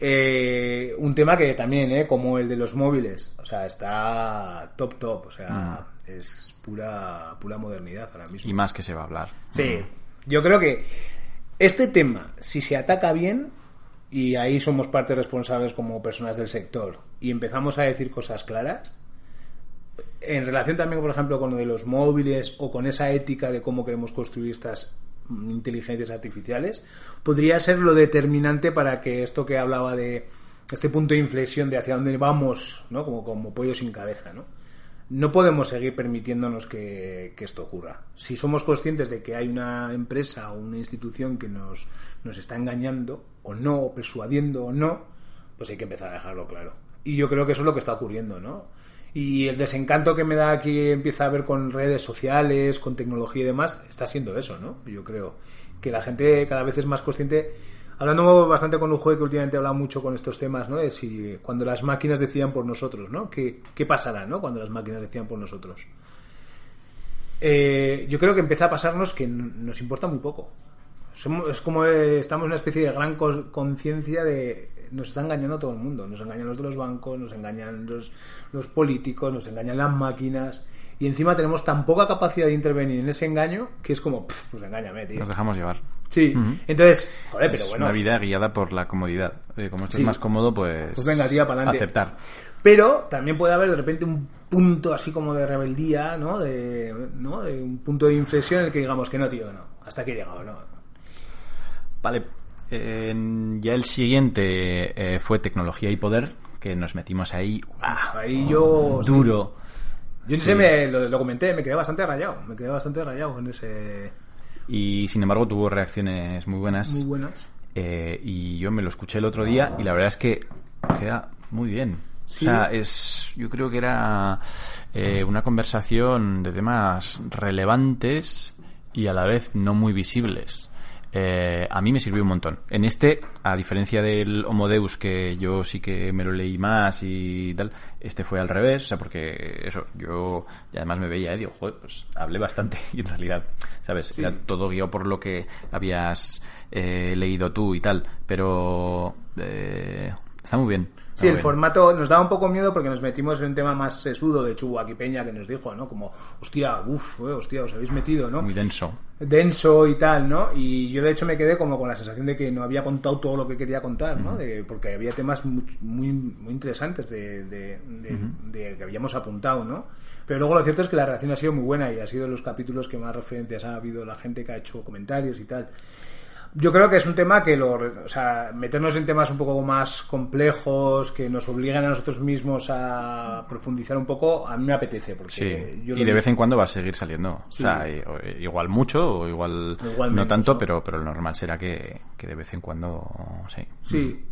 [SPEAKER 2] Eh, un tema que también, ¿eh? Como el de los móviles. O sea, está top top. O sea, es pura, pura modernidad ahora mismo.
[SPEAKER 3] Mm. Y más que se va a hablar.
[SPEAKER 2] Sí, yo creo que este tema, si se ataca bien, y ahí somos parte responsables como personas del sector, y empezamos a decir cosas claras, en relación también, por ejemplo, con lo de los móviles o con esa ética de cómo queremos construir estas inteligencias artificiales, podría ser lo determinante para que esto que hablaba de este punto de inflexión de hacia dónde vamos, ¿no? Como, como pollo sin cabeza, ¿no? No podemos seguir permitiéndonos que, que esto ocurra. Si somos conscientes de que hay una empresa o una institución que nos, nos está engañando, o no, o persuadiendo o no, pues hay que empezar a dejarlo claro. Y yo creo que eso es lo que está ocurriendo, ¿no? Y el desencanto que me da aquí empieza a ver con redes sociales, con tecnología y demás, está siendo eso, ¿no? Yo creo que la gente cada vez es más consciente. Hablando bastante con un juego que últimamente he hablado mucho con estos temas, ¿no? De si cuando las máquinas decían por nosotros, ¿no? ¿Qué, qué pasará, ¿no? Cuando las máquinas decían por nosotros. Eh, yo creo que empieza a pasarnos que nos importa muy poco. Somos- es como eh, estamos en una especie de gran conciencia de nos está engañando todo el mundo. Nos engañan los de los bancos, nos engañan los, los políticos, nos engañan las máquinas. Y encima tenemos tan poca capacidad de intervenir en ese engaño que es como, "Pff, pues engáñame, tío.
[SPEAKER 3] Nos dejamos llevar.
[SPEAKER 2] Sí, entonces, joder, pero
[SPEAKER 3] es
[SPEAKER 2] bueno.
[SPEAKER 3] una vida guiada por la comodidad. Oye, como
[SPEAKER 2] Sí.
[SPEAKER 3] más cómodo, pues,
[SPEAKER 2] Pues venga, tía, pa'lante.
[SPEAKER 3] aceptar.
[SPEAKER 2] Pero también puede haber de repente un punto así como de rebeldía, ¿no? De, ¿no? de un punto de inflexión en el que digamos que no, tío, no. Hasta aquí he llegado, no.
[SPEAKER 3] Vale. Ya el siguiente eh, fue tecnología y poder, que nos metimos ahí. ¡guau!
[SPEAKER 2] Ahí yo.
[SPEAKER 3] Duro.
[SPEAKER 2] Yo no sé, me, lo, lo comenté, me quedé bastante rayado. Me quedé bastante rayado en ese.
[SPEAKER 3] Y sin embargo tuvo reacciones muy buenas.
[SPEAKER 2] Muy buenas.
[SPEAKER 3] Eh, y yo me lo escuché el otro día y la verdad es que queda muy bien.
[SPEAKER 2] Sí.
[SPEAKER 3] O sea, es, yo creo que era eh, una conversación de temas relevantes y a la vez no muy visibles. Eh, a mí me sirvió un montón. En este, a diferencia del Homo Deus, que yo sí que me lo leí más y tal, este fue al revés, o sea, porque eso, yo y además me veía y digo, joder, pues hablé bastante y en realidad, ¿sabes? Era todo guió por lo que habías eh, leído tú y tal, pero eh, está muy bien. Está
[SPEAKER 2] Sí, el formato nos daba un poco miedo porque nos metimos en un tema más sesudo de Chubuaki Peña que nos dijo, ¿no? Como, hostia, uff, hostia, os habéis metido, ¿no?
[SPEAKER 3] Muy denso.
[SPEAKER 2] denso y tal, ¿no? Y yo de hecho me quedé como con la sensación de que no había contado todo lo que quería contar, ¿no? De- porque había temas muy, muy, muy interesantes de, de- de- de que habíamos apuntado, ¿no? Pero luego lo cierto es que la reacción ha sido muy buena y ha sido de los capítulos que más referencias ha habido la gente que ha hecho comentarios y tal. Yo creo que es un tema que lo, o sea, meternos en temas un poco más complejos, que nos obligan a nosotros mismos a profundizar un poco, a mí me apetece. Porque
[SPEAKER 3] Sí,
[SPEAKER 2] yo
[SPEAKER 3] y de vez en cuando va a seguir saliendo.
[SPEAKER 2] Sí.
[SPEAKER 3] O sea, igual mucho o igual no tanto,
[SPEAKER 2] ¿no?
[SPEAKER 3] pero, pero lo normal será que, que de vez en cuando sí.
[SPEAKER 2] Sí.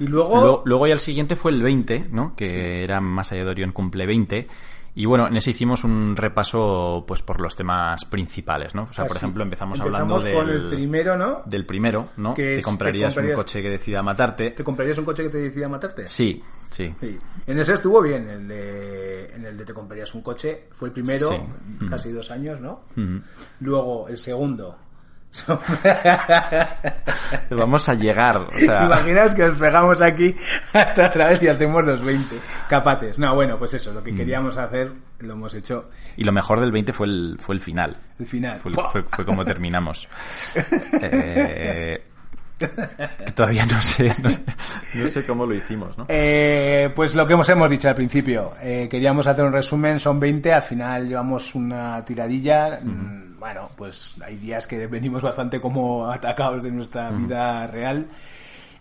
[SPEAKER 2] Y luego...
[SPEAKER 3] Luego, luego ya el siguiente fue el 20, ¿no? Que era Más allá de Orión cumple 20. Y bueno, en ese hicimos un repaso pues por los temas principales, ¿no? O sea, por ejemplo, empezamos,
[SPEAKER 2] Empezamos
[SPEAKER 3] hablando del,
[SPEAKER 2] con el primero, ¿no?
[SPEAKER 3] del primero, ¿no?
[SPEAKER 2] Que
[SPEAKER 3] ¿Te comprarías,
[SPEAKER 2] te comprarías-
[SPEAKER 3] un coche que decida matarte?
[SPEAKER 2] ¿Te comprarías un coche que te decida matarte?
[SPEAKER 3] Sí, sí.
[SPEAKER 2] Sí. En ese estuvo bien, el de, en el de te comprarías un coche. Fue el primero,
[SPEAKER 3] Sí.
[SPEAKER 2] casi dos años, ¿no? Luego, el segundo.
[SPEAKER 3] Vamos a llegar, o sea,
[SPEAKER 2] Imaginaos que os pegamos aquí hasta otra vez y hacemos los 20 capaces. No, bueno, pues eso,
[SPEAKER 3] Mm.
[SPEAKER 2] lo que queríamos hacer lo hemos hecho.
[SPEAKER 3] y lo mejor del 20 fue el, fue el final.
[SPEAKER 2] El final.
[SPEAKER 3] Fue,
[SPEAKER 2] ¡Pua!
[SPEAKER 3] fue, fue como terminamos. Eh, que todavía no sé, no sé, no sé cómo lo hicimos, ¿no?
[SPEAKER 2] Eh, pues lo que hemos, hemos dicho al principio, eh, queríamos hacer un resumen, son 20, al final llevamos una tiradilla. Mm, Bueno, pues hay días que venimos bastante como atacados de nuestra vida real.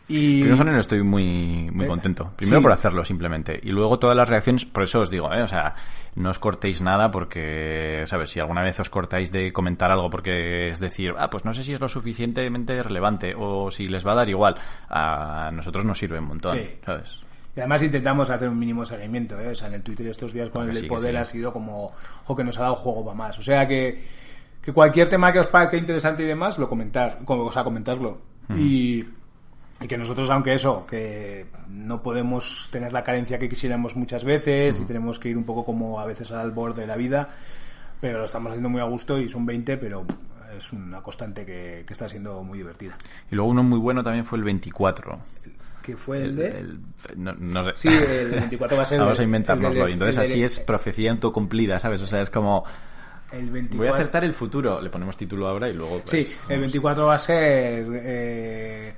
[SPEAKER 2] Y
[SPEAKER 3] Primero no estoy muy, muy
[SPEAKER 2] Eh,
[SPEAKER 3] contento. Primero
[SPEAKER 2] sí.
[SPEAKER 3] por hacerlo, simplemente. Y luego todas las reacciones, por eso os digo, ¿eh? O sea, no os cortéis nada porque, ¿sabes? Si alguna vez os cortáis de comentar algo porque es decir, ah, pues no sé si es lo suficientemente relevante o si les va a dar igual, a nosotros nos sirve un montón,
[SPEAKER 2] Sí.
[SPEAKER 3] ¿sabes?
[SPEAKER 2] Y además intentamos hacer un mínimo seguimiento, ¿eh? O sea, en el Twitter estos días con el
[SPEAKER 3] sí,
[SPEAKER 2] poder ha sido como, ojo, que nos ha dado juego para más. O sea, que, que cualquier tema que os parezca interesante y demás, lo comentar, o sea, comentarlo. y, y que nosotros, aunque eso, que no podemos tener la carencia que quisiéramos muchas veces y tenemos que ir un poco como a veces al borde de la vida, pero lo estamos haciendo muy a gusto y son 20, pero es una constante que, que está siendo muy divertida.
[SPEAKER 3] Y luego uno muy bueno también fue el 24.
[SPEAKER 2] Que fue el, de...
[SPEAKER 3] El- no, no sé.
[SPEAKER 2] Sí, el 24 va a ser el
[SPEAKER 3] Vamos a inventárnoslo.
[SPEAKER 2] el
[SPEAKER 3] entonces
[SPEAKER 2] el
[SPEAKER 3] así es profecía autocumplida, ¿sabes? O sea, es como...
[SPEAKER 2] el 24...
[SPEAKER 3] Voy a acertar el futuro. Le ponemos título ahora y luego... pues,
[SPEAKER 2] Sí, el
[SPEAKER 3] vamos.
[SPEAKER 2] 24 va a ser eh,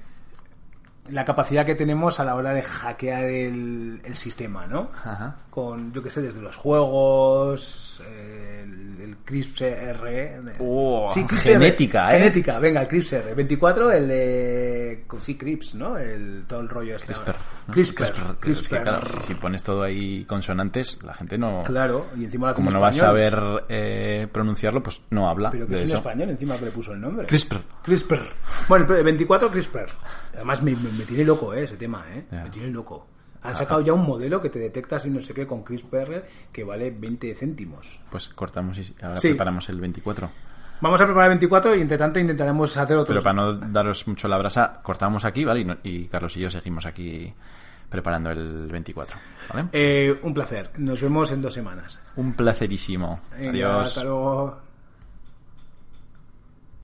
[SPEAKER 2] la capacidad que tenemos a la hora de hackear el, el sistema, ¿no?
[SPEAKER 3] Ajá.
[SPEAKER 2] Con, yo qué sé, desde los juegos, eh, el, el CRISPR.
[SPEAKER 3] Oh,
[SPEAKER 2] CRISPR,
[SPEAKER 3] genética, ¿eh?
[SPEAKER 2] Genética, venga, el CRISPR. 24, el de... Sí, CRIPS, ¿no? El, todo el rollo este.
[SPEAKER 3] CRISPR. ¿no?
[SPEAKER 2] CRISPR.
[SPEAKER 3] Es que,
[SPEAKER 2] CRISPR.
[SPEAKER 3] claro, si pones todo ahí consonantes, la gente no...
[SPEAKER 2] Claro, y encima hace
[SPEAKER 3] Como no va a saber eh, pronunciarlo, pues no habla
[SPEAKER 2] Pero que es en español encima que le puso el nombre.
[SPEAKER 3] CRISPR.
[SPEAKER 2] CRISPR. Bueno, pero 24 CRISPR. Además me, me- me tiene loco eh, ese tema, ¿eh? Me tiene loco. Han sacado ya un modelo que te detecta si no sé qué con CRISPR que vale 20 céntimos.
[SPEAKER 3] Pues cortamos y ahora
[SPEAKER 2] Sí.
[SPEAKER 3] preparamos el 24.
[SPEAKER 2] Vamos a preparar el 24 y entre tanto intentaremos hacer otros.
[SPEAKER 3] Pero para no daros mucho la brasa, cortamos aquí, ¿vale? Y, no- y Carlos y yo seguimos aquí preparando el 24, ¿vale?
[SPEAKER 2] Eh, un placer. Nos vemos en dos semanas.
[SPEAKER 3] Un placerísimo.
[SPEAKER 2] Venga,
[SPEAKER 3] Adiós.
[SPEAKER 2] Hasta luego.